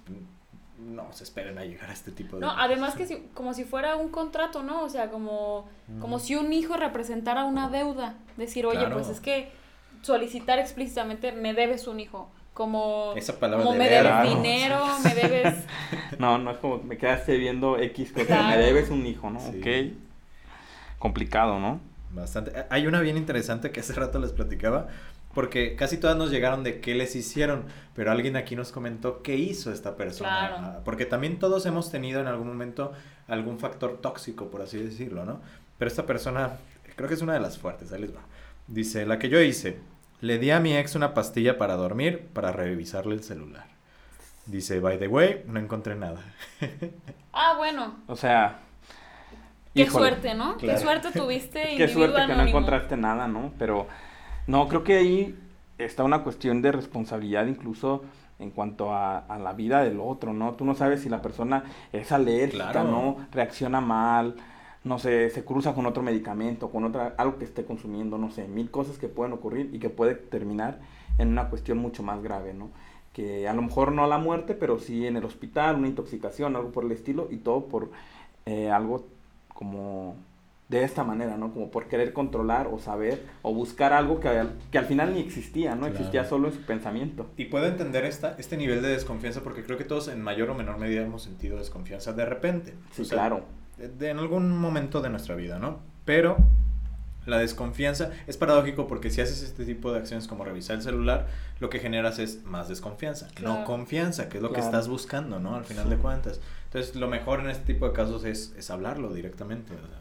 Speaker 1: no se esperen a llegar a este tipo de...
Speaker 2: No, además que si- como si fuera un contrato, ¿no? O sea, como, como si un hijo representara una deuda. Decir, oye,
Speaker 1: Claro.
Speaker 2: pues es que solicitar explícitamente, me debes un hijo. Como,
Speaker 1: Esa palabra
Speaker 2: como me
Speaker 1: deber,
Speaker 2: debes
Speaker 3: claro.
Speaker 2: dinero, me debes...
Speaker 3: No, no es como me quedaste viendo X cosa,
Speaker 2: Claro.
Speaker 3: me debes un hijo, ¿no?
Speaker 1: Sí.
Speaker 3: Ok. Complicado, ¿no?
Speaker 1: Bastante. Hay una bien interesante que hace rato les platicaba, porque casi todas nos llegaron de qué les hicieron, pero alguien aquí nos comentó qué hizo esta persona.
Speaker 2: Claro.
Speaker 1: Ah, Porque también todos hemos tenido en algún momento algún factor tóxico, por así decirlo, ¿no? Pero esta persona, creo que es una de las fuertes, ahí les va. Dice, la que yo hice, le di a mi ex una pastilla para dormir, para revisarle el celular. Dice, by the way, no encontré nada.
Speaker 2: Ah, bueno,
Speaker 3: O sea,
Speaker 2: qué
Speaker 3: híjole,
Speaker 2: suerte, ¿no?
Speaker 1: Claro.
Speaker 2: Qué suerte tuviste,
Speaker 3: Qué suerte que no encontraste nada, ¿no? Pero no, creo que ahí está una cuestión de responsabilidad incluso en cuanto a, a la vida del otro, ¿no? Tú no sabes si la persona es alérgica,
Speaker 1: Claro.
Speaker 3: ¿no? Reacciona mal, no sé, se cruza con otro medicamento, con otra, algo que esté consumiendo, no sé, mil cosas que pueden ocurrir y que puede terminar en una cuestión mucho más grave, ¿no? Que a lo mejor no la muerte, pero sí en el hospital, una intoxicación, algo por el estilo, y todo por eh, algo como de esta manera, ¿no? Como por querer controlar o saber o buscar algo que al, que al final ni existía, ¿no?
Speaker 1: Claro.
Speaker 3: Existía solo en su pensamiento.
Speaker 1: Y puedo entender esta, este nivel de desconfianza porque creo que todos en mayor o menor medida hemos sentido desconfianza de repente.
Speaker 3: Sí,
Speaker 1: O sea,
Speaker 3: claro.
Speaker 1: De- en algún momento de nuestra vida, ¿no? Pero la desconfianza es paradójico porque si haces este tipo de acciones como revisar el celular, lo que generas es más desconfianza, no confianza, que es lo que estás buscando, ¿no? Al final de cuentas. Entonces, lo mejor en este tipo de casos es, es hablarlo directamente. o sea,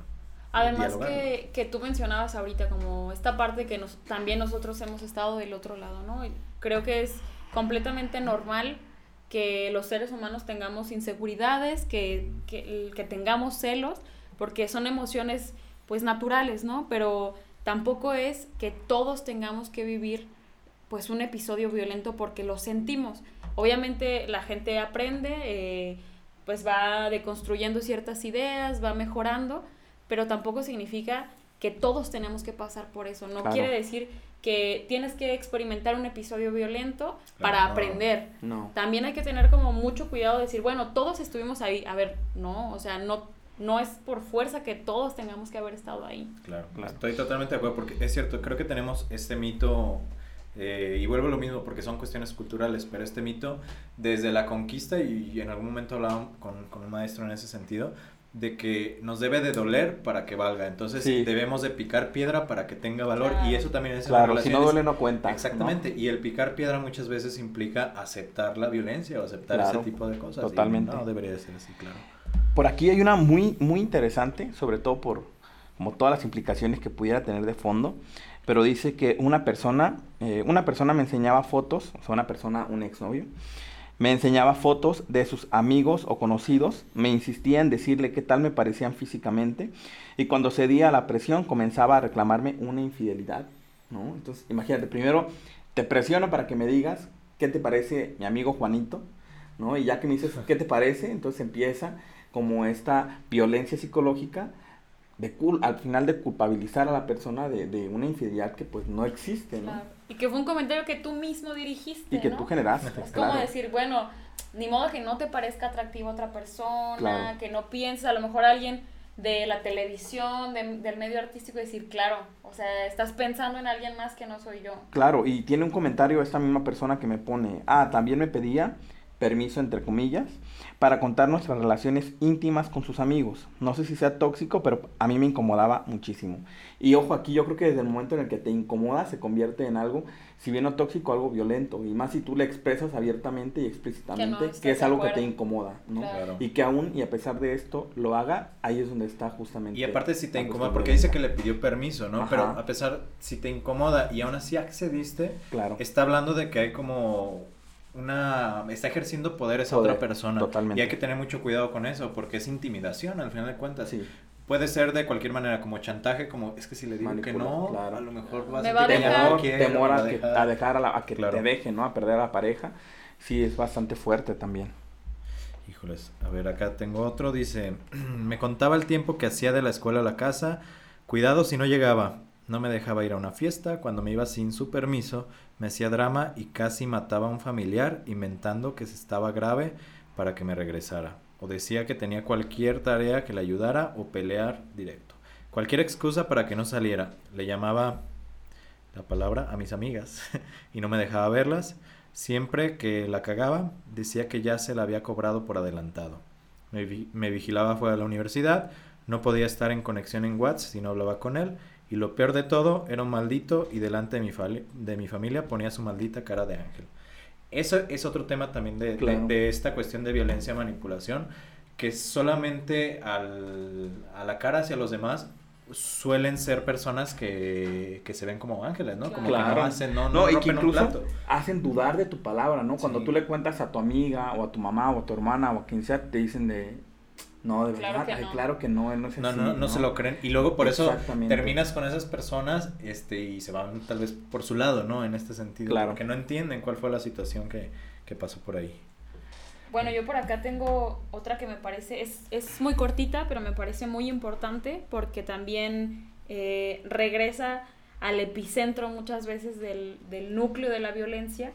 Speaker 2: Además que, que tú mencionabas ahorita como esta parte que nos, también nosotros hemos estado del otro lado, ¿no? Y creo que es completamente normal que los seres humanos tengamos inseguridades, que, que, que tengamos celos, porque son emociones pues naturales, ¿no? Pero tampoco es que todos tengamos que vivir pues un episodio violento porque lo sentimos. Obviamente la gente aprende, eh, pues va deconstruyendo ciertas ideas, va mejorando, pero tampoco significa que todos tenemos que pasar por eso. No
Speaker 3: Claro.
Speaker 2: quiere decir que tienes que experimentar un episodio violento para
Speaker 1: no.
Speaker 2: aprender.
Speaker 3: No.
Speaker 2: También hay que tener como mucho cuidado de decir, bueno, todos estuvimos ahí. A ver, no, o sea, no, no es por fuerza que todos tengamos que haber estado ahí.
Speaker 1: Claro,
Speaker 3: Claro.
Speaker 1: estoy totalmente de acuerdo porque es cierto, creo que tenemos este mito, eh, y vuelvo a lo mismo porque son cuestiones culturales, pero este mito desde la conquista, y, en algún momento hablaba con, con un maestro en ese sentido, de que nos debe de doler para que valga, entonces
Speaker 3: Sí.
Speaker 1: debemos de picar piedra para que tenga valor,
Speaker 2: Claro.
Speaker 1: y eso también es
Speaker 3: Claro, si no duele no cuenta. ¿no?
Speaker 1: Exactamente, y el picar piedra muchas veces implica aceptar la violencia o aceptar
Speaker 3: Claro,
Speaker 1: ese tipo de cosas. y
Speaker 3: totalmente.
Speaker 1: no debería de ser así, claro.
Speaker 3: Por aquí hay una muy, muy interesante, sobre todo por como todas las implicaciones que pudiera tener de fondo, pero dice que una persona, eh, una persona me enseñaba fotos, o sea, una persona, un exnovio, me enseñaba fotos de sus amigos o conocidos, me insistía en decirle qué tal me parecían físicamente, y cuando cedía a la presión comenzaba a reclamarme una infidelidad, ¿no? Entonces, imagínate, primero te presiono para que me digas qué te parece mi amigo Juanito, ¿no? Y ya que me dices qué te parece, entonces empieza como esta violencia psicológica de cul al final de culpabilizar a la persona de, de una infidelidad que pues no existe, ¿no?
Speaker 2: Claro. Y que fue un comentario que tú mismo dirigiste.
Speaker 3: Y que
Speaker 2: ¿no?
Speaker 3: tú generaste,
Speaker 2: Es
Speaker 3: claro.
Speaker 2: como decir, bueno, ni modo que no te parezca atractiva otra persona,
Speaker 3: Claro.
Speaker 2: que no pienses, a lo mejor alguien de la televisión, de- del medio artístico, decir, claro, o sea, estás pensando en alguien más que no soy yo.
Speaker 3: Claro, y tiene un comentario esta misma persona que me pone, ah, también me pedía permiso, entre comillas, para contar nuestras relaciones íntimas con sus amigos. No sé si sea tóxico, pero a mí me incomodaba muchísimo. Y ojo, aquí yo creo que desde el momento en el que te incomoda se convierte en algo, si bien no tóxico, algo violento. Y más si tú le expresas abiertamente y explícitamente que, es algo que te incomoda, ¿no?
Speaker 2: Claro.
Speaker 3: Y que aún, y a pesar de esto, lo haga, ahí es donde está justamente.
Speaker 1: Y aparte si te incomoda, porque dice que le pidió permiso, ¿no?
Speaker 3: Ajá.
Speaker 1: Pero a pesar, si te incomoda y aún así accediste,
Speaker 3: Claro.
Speaker 1: está hablando de que hay como una... está ejerciendo poder esa
Speaker 3: Poder,
Speaker 1: otra persona.
Speaker 3: totalmente.
Speaker 1: Y hay que tener mucho cuidado con eso, porque es intimidación al final de cuentas.
Speaker 3: Sí.
Speaker 1: Puede ser de cualquier manera, como chantaje, como es que si le digo que no,
Speaker 3: claro.
Speaker 1: a lo mejor va a
Speaker 2: Me
Speaker 1: sentir
Speaker 2: va a dejar.
Speaker 3: temor,
Speaker 1: quiere,
Speaker 3: temor a,
Speaker 1: a
Speaker 3: que,
Speaker 1: dejar.
Speaker 3: a dejar a, la- a que
Speaker 1: Claro.
Speaker 3: te deje, ¿no? A perder a la pareja. Sí, es bastante fuerte también.
Speaker 1: Híjoles, a ver, acá tengo otro, dice, me contaba el tiempo que hacía de la escuela a la casa, cuidado si no llegaba, no me dejaba ir a una fiesta, cuando me iba sin su permiso, me hacía drama y casi mataba a un familiar inventando que se estaba grave para que me regresara, o decía que tenía cualquier tarea que le ayudara o pelear directo, cualquier excusa para que no saliera, le llamaba la palabra a mis amigas y no me dejaba verlas. Siempre que la cagaba, decía que ya se la había cobrado por adelantado. Me, me vigilaba fuera de la universidad, no podía estar en conexión en WhatsApp si no hablaba con él. Y lo peor de todo, era un maldito y delante de mi, de mi familia ponía su maldita cara de ángel. Eso es otro tema también de, de-
Speaker 3: Claro.
Speaker 1: de esta cuestión de violencia, manipulación, que solamente al- a la cara hacia los demás suelen ser personas que, que se ven como ángeles, ¿no? Como que
Speaker 3: Claro.
Speaker 1: no hacen, no,
Speaker 3: No,
Speaker 1: no
Speaker 3: y que incluso hacen dudar de tu palabra, ¿no? Cuando
Speaker 1: Sí.
Speaker 3: tú le cuentas a tu amiga o a tu mamá o a tu hermana o a quien sea, te dicen de, no, de
Speaker 2: Claro
Speaker 3: verdad,
Speaker 2: que
Speaker 3: ay,
Speaker 2: no.
Speaker 3: claro que no, no es
Speaker 1: No,
Speaker 3: así,
Speaker 1: no, no, se lo creen. Y luego por eso terminas con esas personas este, y se van tal vez por su lado, ¿no? En este sentido.
Speaker 3: Claro.
Speaker 1: Porque no entienden cuál fue la situación que, que pasó por ahí.
Speaker 2: Bueno, yo por acá tengo otra que me parece, es, es muy cortita, pero me parece muy importante porque también eh, regresa al epicentro muchas veces del, del núcleo de la violencia.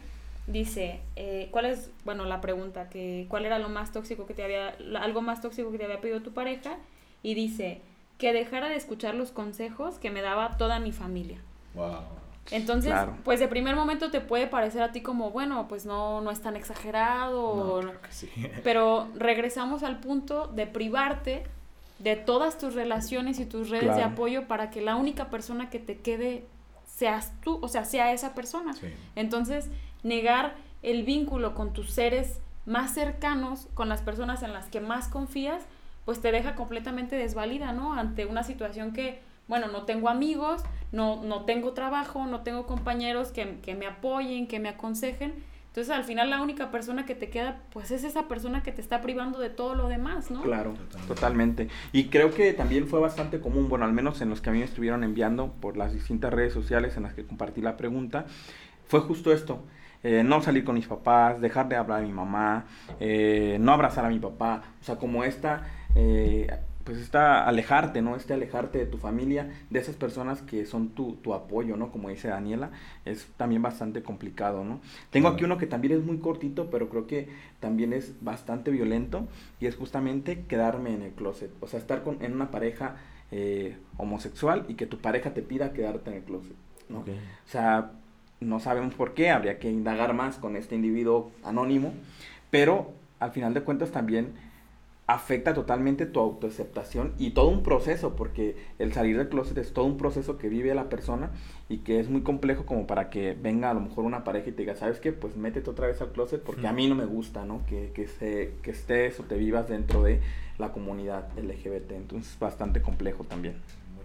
Speaker 2: Dice, eh, ¿cuál es, bueno, la pregunta, que cuál era lo más tóxico que te había, algo más tóxico que te había pedido tu pareja? Y dice, que dejara de escuchar los consejos que me daba toda mi familia.
Speaker 1: Wow.
Speaker 2: Entonces,
Speaker 3: Claro.
Speaker 2: pues de primer momento te puede parecer a ti como, bueno, pues no, no es tan exagerado, o-
Speaker 1: No, claro que sí.
Speaker 2: pero regresamos al punto de privarte de todas tus relaciones y tus redes de apoyo para que la única persona que te quede seas tú, o sea, sea esa persona.
Speaker 1: Sí.
Speaker 2: Entonces, negar el vínculo con tus seres más cercanos, con las personas en las que más confías, pues te deja completamente desvalida, ¿no? Ante una situación que, bueno, no tengo amigos, no, no tengo trabajo, no tengo compañeros que, que me apoyen, que me aconsejen. Entonces, al final, la única persona que te queda, pues es esa persona que te está privando de todo lo demás, ¿no?
Speaker 3: Claro,
Speaker 1: Totalmente.
Speaker 3: totalmente. Y creo que también fue bastante común, bueno, al menos en los que a mí me estuvieron enviando por las distintas redes sociales en las que compartí la pregunta, fue justo esto. Eh, no salir con mis papás, dejar de hablar a mi mamá, eh, no abrazar a mi papá, o sea, como esta, eh, pues está alejarte, ¿no? Este alejarte de tu familia, de esas personas que son tu, tu apoyo, ¿no? Como dice Daniela, es también bastante complicado, ¿no? Tengo aquí uno que también es muy cortito, pero creo que también es bastante violento y es justamente quedarme en el closet, o sea, estar con, en una pareja homosexual y que tu pareja te pida quedarte en el closet, ¿no? O sea, no sabemos por qué, habría que indagar más con este individuo anónimo, pero al final de cuentas también afecta totalmente tu autoaceptación y todo un proceso, porque el salir del closet es todo un proceso que vive la persona y que es muy complejo como para que venga a lo mejor una pareja y te diga, ¿sabes qué? Pues métete otra vez al closet porque a mí no me gusta, ¿no? Que, que, se, que estés o te vivas dentro de la comunidad LGBT. Entonces es bastante complejo también.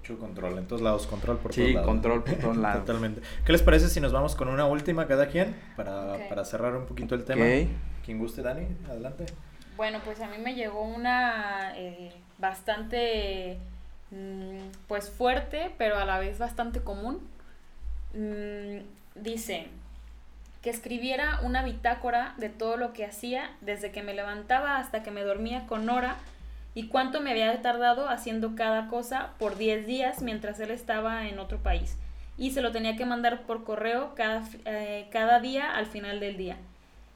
Speaker 1: Mucho control, en todos lados, control por
Speaker 3: sí,
Speaker 1: todos lados.
Speaker 3: control por todos lados.
Speaker 1: Totalmente. ¿Qué les parece si nos vamos con una última cada quien para, para cerrar un poquito el tema?
Speaker 3: Ok.
Speaker 1: Quien guste, Dani, adelante.
Speaker 2: Bueno, pues a mí me llegó una eh, bastante, mm, pues fuerte, pero a la vez bastante común. Mm, dice que escribiera una bitácora de todo lo que hacía desde que me levantaba hasta que me dormía con Nora y cuánto me había tardado haciendo cada cosa por 10 días mientras él estaba en otro país. Y se lo tenía que mandar por correo cada, eh, cada día al final del día.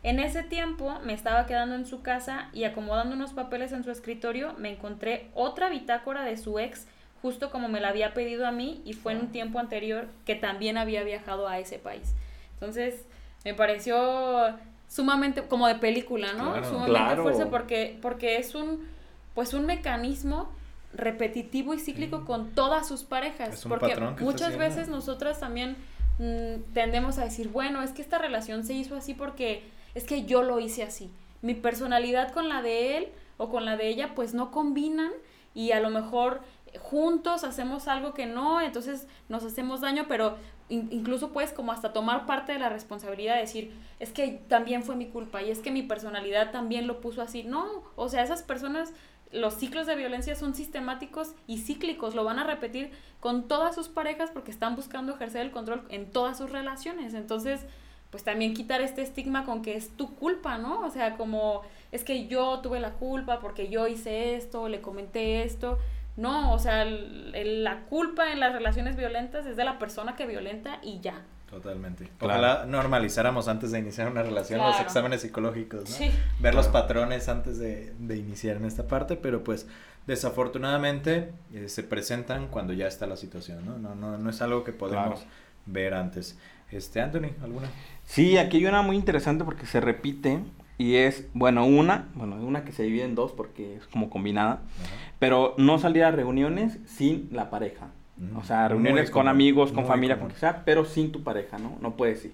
Speaker 2: En ese tiempo me estaba quedando en su casa y acomodando unos papeles en su escritorio me encontré otra bitácora de su ex justo como me la había pedido a mí y fue en un tiempo anterior que también había viajado a ese país. Entonces me pareció sumamente como de película, ¿no?
Speaker 1: Claro.
Speaker 2: sumamente
Speaker 3: Claro.
Speaker 2: fuerte porque, porque es un pues un mecanismo repetitivo y cíclico con todas sus parejas.
Speaker 1: Es un
Speaker 2: porque
Speaker 1: patrón que está
Speaker 2: muchas veces nosotras también mm, tendemos a decir, bueno, es que esta relación se hizo así porque es que yo lo hice así. Mi personalidad con la de él o con la de ella pues no combinan y a lo mejor juntos hacemos algo que no, entonces nos hacemos daño, pero in- incluso puedes como hasta tomar parte de la responsabilidad de decir, es que también fue mi culpa y es que mi personalidad también lo puso así. No, o sea, esas personas, los ciclos de violencia son sistemáticos y cíclicos, lo van a repetir con todas sus parejas porque están buscando ejercer el control en todas sus relaciones. Entonces, pues también quitar este estigma con que es tu culpa, ¿no? O sea, como es que yo tuve la culpa porque yo hice esto, le comenté esto. No, o sea, el- la culpa en las relaciones violentas es de la persona que violenta y ya.
Speaker 1: Totalmente.
Speaker 3: Claro.
Speaker 1: Ojalá normalizáramos antes de iniciar una relación los exámenes psicológicos, ¿no?
Speaker 2: Sí.
Speaker 1: Ver los patrones antes de, de iniciar en esta parte, pero pues desafortunadamente eh, se presentan cuando ya está la situación, ¿no? No, no, no es algo que podemos
Speaker 3: Claro.
Speaker 1: ver antes. Este, Anthony, ¿alguna?
Speaker 3: Sí, aquí hay una muy interesante porque se repite y es, bueno, una, bueno, una que se divide en dos porque es como combinada, pero no salir a reuniones sin la pareja.
Speaker 1: Ujú.
Speaker 3: O sea, reuniones con amigos, con familia,
Speaker 1: común.
Speaker 3: con sea, pero sin tu pareja, ¿no? No puedes ir.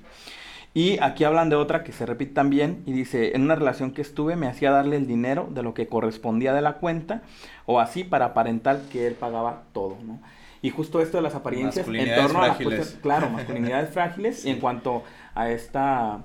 Speaker 3: Y aquí hablan de otra que se repite también y dice, en una relación que estuve me hacía darle el dinero de lo que correspondía de la cuenta o así para aparentar que él pagaba todo, ¿no? Y justo esto de las apariencias en torno a las cuestiones- claro, masculinidades frágiles y en cuanto a esta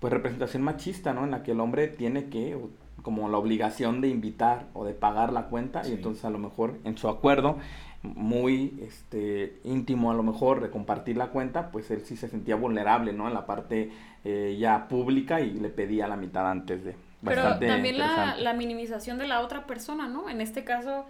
Speaker 3: pues representación machista, ¿no? En la que el hombre tiene que como la obligación de invitar o de pagar la cuenta
Speaker 1: Sí.
Speaker 3: y entonces a lo mejor en su acuerdo muy este íntimo a lo mejor de compartir la cuenta, pues él sí se sentía vulnerable, ¿no? En la parte eh, ya pública y le pedía la mitad antes de.
Speaker 2: Pero
Speaker 3: Bastante
Speaker 2: también la, la minimización de la otra persona, ¿no? En este caso,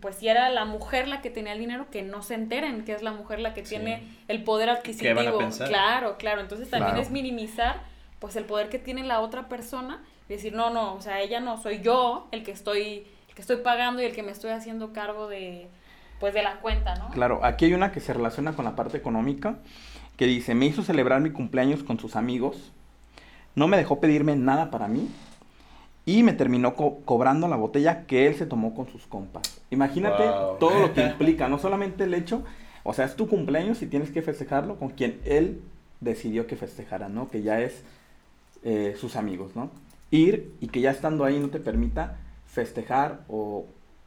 Speaker 2: pues si era la mujer la que tenía el dinero, que no se enteren que es la mujer la que
Speaker 1: Sí.
Speaker 2: tiene el poder adquisitivo.
Speaker 1: van a pensar?
Speaker 2: Claro, claro. Entonces también
Speaker 3: Claro.
Speaker 2: es minimizar pues el poder que tiene la otra persona y decir, no, no, o sea, ella no, soy yo el que estoy, el que estoy pagando y el que me estoy haciendo cargo de, pues de la cuenta, ¿no?
Speaker 3: Claro, aquí hay una que se relaciona con la parte económica, que dice, me hizo celebrar mi cumpleaños con sus amigos, no me dejó pedirme nada para mí y me terminó co- cobrando la botella que él se tomó con sus compas. Imagínate
Speaker 1: Wow.
Speaker 3: todo lo que implica, no solamente el hecho, o sea, es tu cumpleaños y tienes que festejarlo con quien él decidió que festejara, ¿no? Que ya es eh, sus amigos, ¿no? Ir y que ya estando ahí no te permita festejar o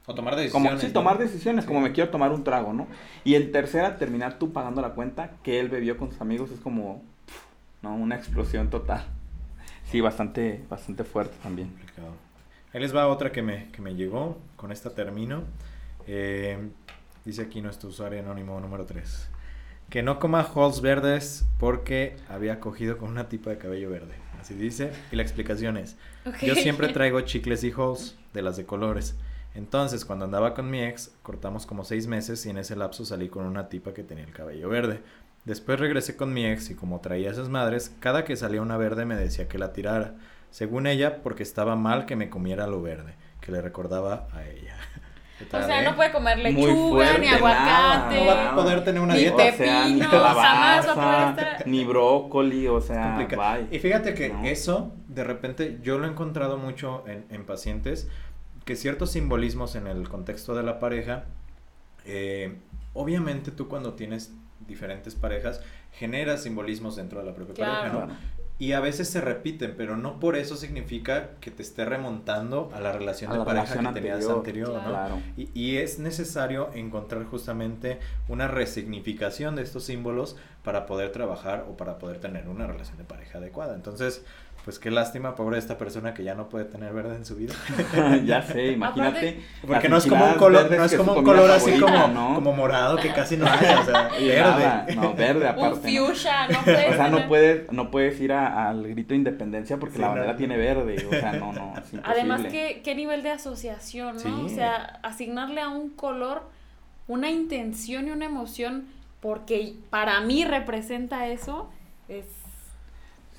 Speaker 1: O tomar
Speaker 3: como
Speaker 1: decisiones.
Speaker 3: sí,
Speaker 1: ¿no?
Speaker 3: tomar decisiones,
Speaker 1: Sí.
Speaker 3: como me quiero tomar un trago, ¿no? Y en tercera, terminar tú pagando la cuenta que él bebió con sus amigos es como, ¿no? Una explosión total. Sí, bastante, bastante fuerte también.
Speaker 1: Complicado. Ahí les va otra que me, que me llegó. Con esta termino. Eh, dice aquí nuestro usuario anónimo número 3. Que no coma halls verdes porque había cogido con una tipa de cabello verde. Así dice. Y la explicación es.
Speaker 2: Ok.
Speaker 1: Yo siempre traigo chicles y halls de las de colores. Entonces, cuando andaba con mi ex, cortamos como seis meses y en ese lapso salí con una tipa que tenía el cabello verde. Después regresé con mi ex y como traía esas madres, cada que salía una verde me decía que la tirara. Según ella, porque estaba mal que me comiera lo verde, que le recordaba a ella.
Speaker 2: O sea, no puede comer lechuga,
Speaker 3: fuerte,
Speaker 2: ni aguacate,
Speaker 1: No va a poder tener una
Speaker 2: ni
Speaker 1: dieta.
Speaker 3: O sea, ni
Speaker 2: pepino, jamás va a poder
Speaker 3: calabaza,
Speaker 2: estar...
Speaker 3: ni brócoli, o sea, bye.
Speaker 1: Y fíjate que
Speaker 3: ¿no?
Speaker 1: eso, de repente, yo lo he encontrado mucho en, en pacientes, que ciertos simbolismos en el contexto de la pareja, eh, obviamente tú cuando tienes diferentes parejas, generas simbolismos dentro de la propia
Speaker 2: Claro.
Speaker 1: pareja, ¿no? Y a veces se repiten, pero no por eso significa que te esté remontando a la relación
Speaker 3: A
Speaker 1: de
Speaker 3: la
Speaker 1: pareja
Speaker 3: relación
Speaker 1: que tenías
Speaker 3: anterior,
Speaker 1: ¿no?
Speaker 3: Claro.
Speaker 1: Y, y es necesario encontrar justamente una resignificación de estos símbolos para poder trabajar o para poder tener una relación de pareja adecuada. Entonces, pues qué lástima, pobre esta persona que ya no puede tener verde en su vida.
Speaker 3: ya sé, imagínate.
Speaker 1: Porque no es como un color, no es como un color así
Speaker 3: favorita,
Speaker 1: como,
Speaker 3: ¿no?
Speaker 1: como morado que casi no hay, o sea,
Speaker 3: nada,
Speaker 1: verde.
Speaker 3: No, verde aparte.
Speaker 2: Un
Speaker 3: ¿no?
Speaker 2: fuchsia, no puede
Speaker 3: O sea, no puedes, no puedes ir a- al grito de independencia porque
Speaker 1: Sí,
Speaker 3: la
Speaker 1: no.
Speaker 3: bandera tiene verde. O sea, no, no, es.
Speaker 2: Además, ¿qué, qué nivel de asociación, ¿no?
Speaker 1: Sí.
Speaker 2: O sea, asignarle a un color una intención y una emoción porque para mí representa eso es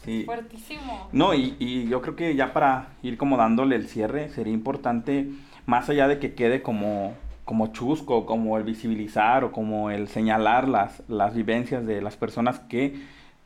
Speaker 3: Sí.
Speaker 2: fuertísimo.
Speaker 3: No, y, y yo creo que ya para ir como dándole el cierre, sería importante, más allá de que quede como, como chusco, como el visibilizar o como el señalar las, las vivencias de las personas que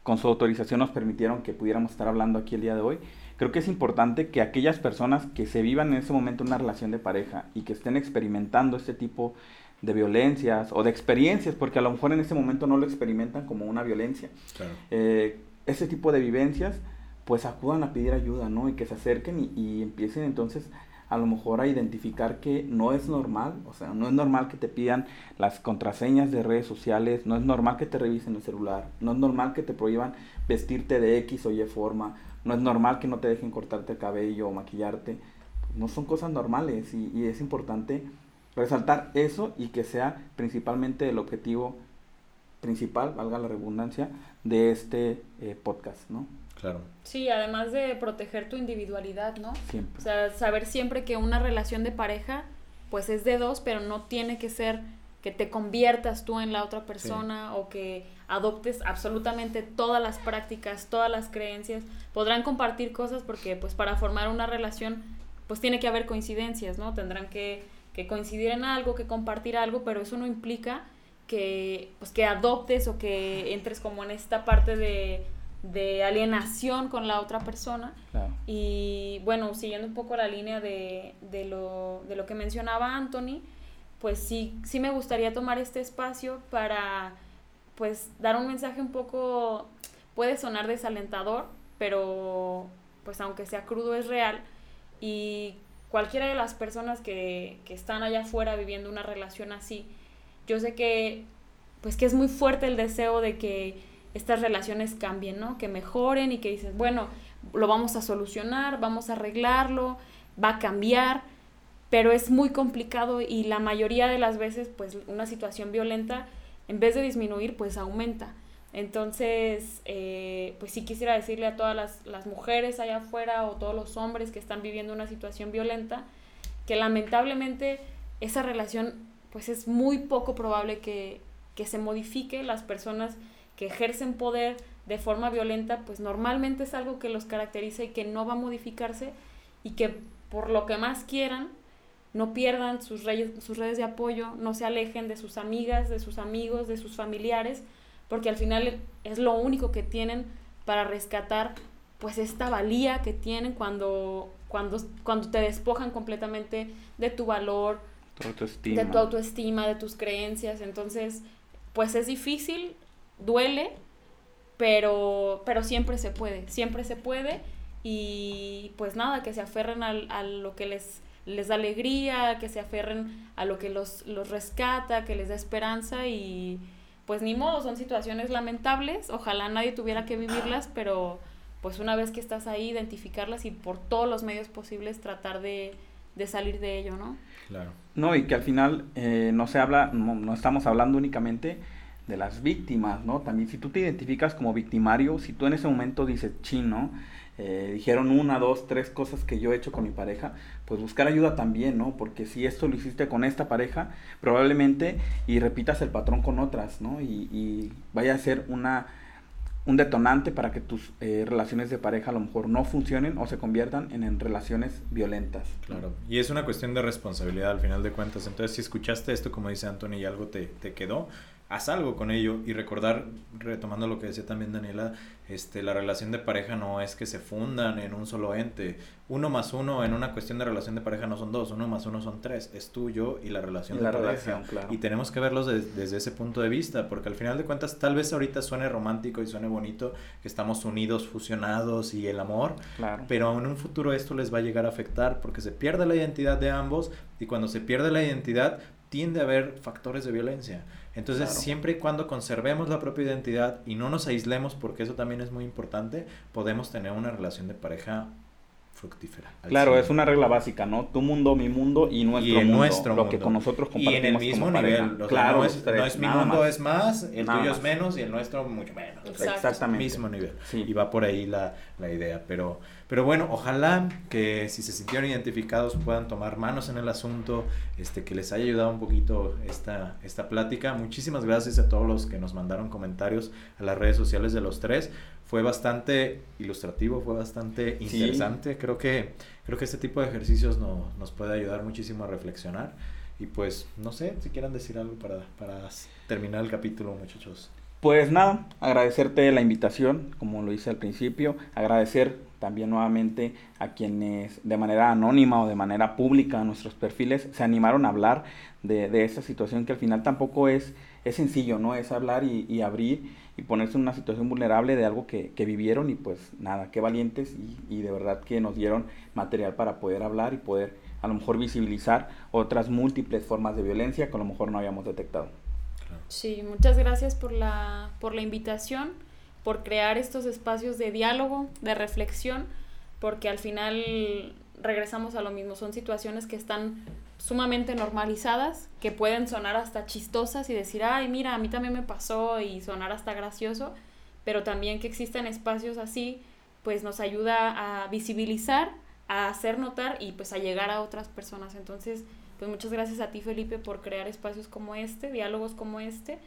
Speaker 3: con su autorización nos permitieron que pudiéramos estar hablando aquí el día de hoy, creo que es importante que aquellas personas que se vivan en ese momento una relación de pareja y que estén experimentando este tipo de violencias o de experiencias, porque a lo mejor en ese momento no lo experimentan como una violencia,
Speaker 1: Claro.
Speaker 3: eh, ese tipo de vivencias, pues acudan a pedir ayuda, ¿no? Y que se acerquen y, empiecen entonces a lo mejor a identificar que no es normal, o sea, no es normal que te pidan las contraseñas de redes sociales, no es normal que te revisen el celular, no es normal que te prohíban vestirte de X o Y forma, no es normal que no te dejen cortarte el cabello o maquillarte, no son cosas normales y es importante resaltar eso y que sea principalmente el objetivo principal, valga la redundancia, de este eh, podcast, ¿no?
Speaker 1: Claro.
Speaker 2: Sí, además de proteger tu individualidad, ¿no?
Speaker 3: Siempre.
Speaker 2: O sea, saber siempre que una relación de pareja, pues es de dos, pero no tiene que ser que te conviertas tú en la otra persona o que adoptes absolutamente todas las prácticas, todas las creencias. Podrán compartir cosas porque pues para formar una relación pues tiene que haber coincidencias, ¿no? Tendrán que, que coincidir en algo, que compartir algo, pero eso no implica que pues que adoptes o que entres como en esta parte de, de alienación con la otra persona.
Speaker 3: Claro.
Speaker 2: Y bueno, siguiendo un poco la línea de, de, lo, de lo que mencionaba Anthony, pues sí, sí me gustaría tomar este espacio para pues dar un mensaje un poco, puede sonar desalentador, pero pues aunque sea crudo es real y cualquiera de las personas que, que están allá afuera viviendo una relación así, yo sé que pues que es muy fuerte el deseo de que estas relaciones cambien, ¿no? Que mejoren y que dices, bueno, lo vamos a solucionar, vamos a arreglarlo, va a cambiar, pero es muy complicado y la mayoría de las veces, pues una situación violenta, en vez de disminuir, pues aumenta. Entonces, eh, pues sí quisiera decirle a todas las, las mujeres allá afuera o todos los hombres que están viviendo una situación violenta, que lamentablemente esa relación, pues es muy poco probable que, que se modifique. Las personas que ejercen poder de forma violenta, pues normalmente es algo que los caracteriza y que no va a modificarse y que por lo que más quieran, no pierdan sus, redes, sus redes de apoyo, no se alejen de sus amigas, de sus amigos, de sus familiares, porque al final es lo único que tienen para rescatar pues esta valía que tienen cuando, cuando, cuando te despojan completamente de tu valor,
Speaker 3: Tu autoestima.
Speaker 2: de tu autoestima, de tus creencias. Entonces, pues es difícil, duele, pero, pero siempre se puede, siempre se puede. Y pues nada, que se aferren al, a lo que les, les da alegría, que se aferren a lo que los, los rescata, que les da esperanza y pues ni modo, son situaciones lamentables, ojalá nadie tuviera que vivirlas, pero pues una vez que estás ahí, identificarlas y por todos los medios posibles tratar de, de salir de ello, ¿no?
Speaker 1: Claro.
Speaker 3: No, y que al final eh, no se habla, no, estamos hablando únicamente de las víctimas, ¿no? También si tú te identificas como victimario, si tú en ese momento dices, chino, eh, dijeron una, dos, tres cosas que yo he hecho con mi pareja, pues buscar ayuda también, ¿no? Porque si esto lo hiciste con esta pareja, probablemente y repitas el patrón con otras, ¿no? Y, y vaya a ser una un detonante para que tus eh, relaciones de pareja a lo mejor no funcionen o se conviertan en, en, relaciones violentas.
Speaker 1: Claro, y es una cuestión de responsabilidad al final de cuentas. Entonces, si escuchaste esto, como dice Anthony, y algo te, te quedó, haz algo con ello y recordar, retomando lo que decía también Daniela, este, la relación de pareja no es que se fundan en un solo ente. Uno más uno en una cuestión de relación de pareja no son dos, uno más uno son tres. Es tú, yo y la relación
Speaker 3: la
Speaker 1: de
Speaker 3: relación,
Speaker 1: pareja.
Speaker 3: Claro.
Speaker 1: Y tenemos que verlos de, desde ese punto de vista, porque al final de cuentas tal vez ahorita suene romántico y suene bonito, que estamos unidos, fusionados y el amor,
Speaker 3: claro.
Speaker 1: pero en un futuro esto les va a llegar a afectar porque se pierde la identidad de ambos y cuando se pierde la identidad tiende a haber factores de violencia. Entonces, claro. siempre y cuando conservemos la propia identidad y no nos aislemos, porque eso también es muy importante, podemos tener una relación de pareja fructífera.
Speaker 3: Claro, es una regla básica, ¿no? Tu mundo, mi mundo y nuestro
Speaker 1: y
Speaker 3: mundo.
Speaker 1: Nuestro
Speaker 3: lo
Speaker 1: mundo.
Speaker 3: que con nosotros compartimos
Speaker 1: Y en el mismo
Speaker 3: como
Speaker 1: nivel.
Speaker 3: pareja. Claro,
Speaker 1: no es, no es mi mundo
Speaker 3: más.
Speaker 1: es más, el
Speaker 3: nada
Speaker 1: tuyo
Speaker 3: más.
Speaker 1: es menos y el nuestro mucho menos.
Speaker 2: Exacto.
Speaker 3: Exactamente.
Speaker 1: Mismo nivel.
Speaker 3: Sí.
Speaker 1: Y va por ahí la, la idea. Pero, pero bueno, ojalá que si se sintieron identificados puedan tomar manos en el asunto, este, que les haya ayudado un poquito esta, esta plática. Muchísimas gracias a todos los que nos mandaron comentarios a las redes sociales de los tres. Fue bastante ilustrativo, fue bastante
Speaker 3: Sí.
Speaker 1: interesante. Creo, que, creo que este tipo de ejercicios no, nos puede ayudar muchísimo a reflexionar. Y pues, no sé, si quieran decir algo para, para terminar el capítulo, muchachos.
Speaker 3: Pues nada, agradecerte la invitación, como lo hice al principio, agradecer también nuevamente a quienes de manera anónima o de manera pública en nuestros perfiles se animaron a hablar de, de esta situación que al final tampoco es, es sencillo, ¿no? Es hablar y, abrir y ponerse en una situación vulnerable de algo que, que vivieron y pues nada, qué valientes y, y de verdad que nos dieron material para poder hablar y poder a lo mejor visibilizar otras múltiples formas de violencia que a lo mejor no habíamos detectado.
Speaker 2: Sí, muchas gracias por la, por la invitación, por crear estos espacios de diálogo, de reflexión, porque al final regresamos a lo mismo, son situaciones que están sumamente normalizadas, que pueden sonar hasta chistosas y decir, ay, mira, a mí también me pasó y sonar hasta gracioso, pero también que existen espacios así, pues nos ayuda a visibilizar, a hacer notar y pues a llegar a otras personas. Entonces, pues muchas gracias a ti Felipe por crear espacios como este, diálogos como este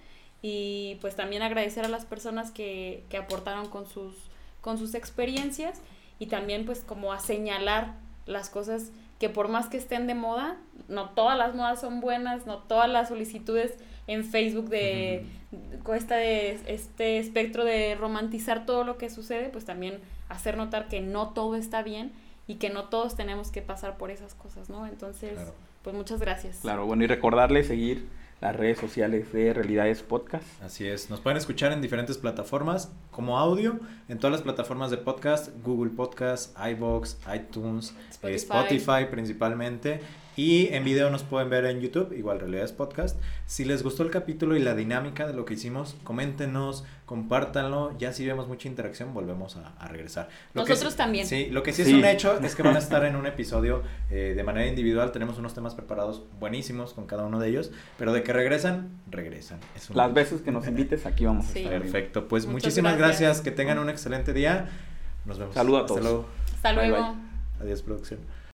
Speaker 2: y pues también agradecer a las personas que, que aportaron con sus, con sus experiencias y también pues como a señalar las cosas que por más que estén de moda, no todas las modas son buenas, no todas las solicitudes en Facebook de uh -huh. este, este espectro de romantizar todo lo que sucede, pues también hacer notar que no todo está bien y que no todos tenemos que pasar por esas cosas, ¿no? Entonces, claro. Pues muchas gracias.
Speaker 3: Claro, bueno, y recordarle seguir las redes sociales de Realidades Podcast.
Speaker 1: Así es, nos pueden escuchar en diferentes plataformas como audio, en todas las plataformas de podcast, Google Podcast, iBox, iTunes, Spotify, Spotify principalmente. Y en video nos pueden ver en YouTube, igual Realidades Podcast. Si les gustó el capítulo y la dinámica de lo que hicimos, coméntenos, compártanlo. Ya si vemos mucha interacción, volvemos a, a regresar.
Speaker 2: Lo Nosotros
Speaker 1: que,
Speaker 2: también.
Speaker 1: Sí, lo que sí, sí, es un hecho es que van a estar en un episodio eh, de manera individual. Tenemos unos temas preparados buenísimos con cada uno de ellos. Pero de que regresan, regresan.
Speaker 3: Las veces que nos invites, aquí vamos
Speaker 2: sí.
Speaker 3: a estar.
Speaker 1: Perfecto, pues Muchas muchísimas gracias. gracias. Que tengan un excelente día. Nos vemos.
Speaker 3: Saludos a todos.
Speaker 1: Hasta luego.
Speaker 2: Hasta luego.
Speaker 1: Bye, bye. Adiós, producción.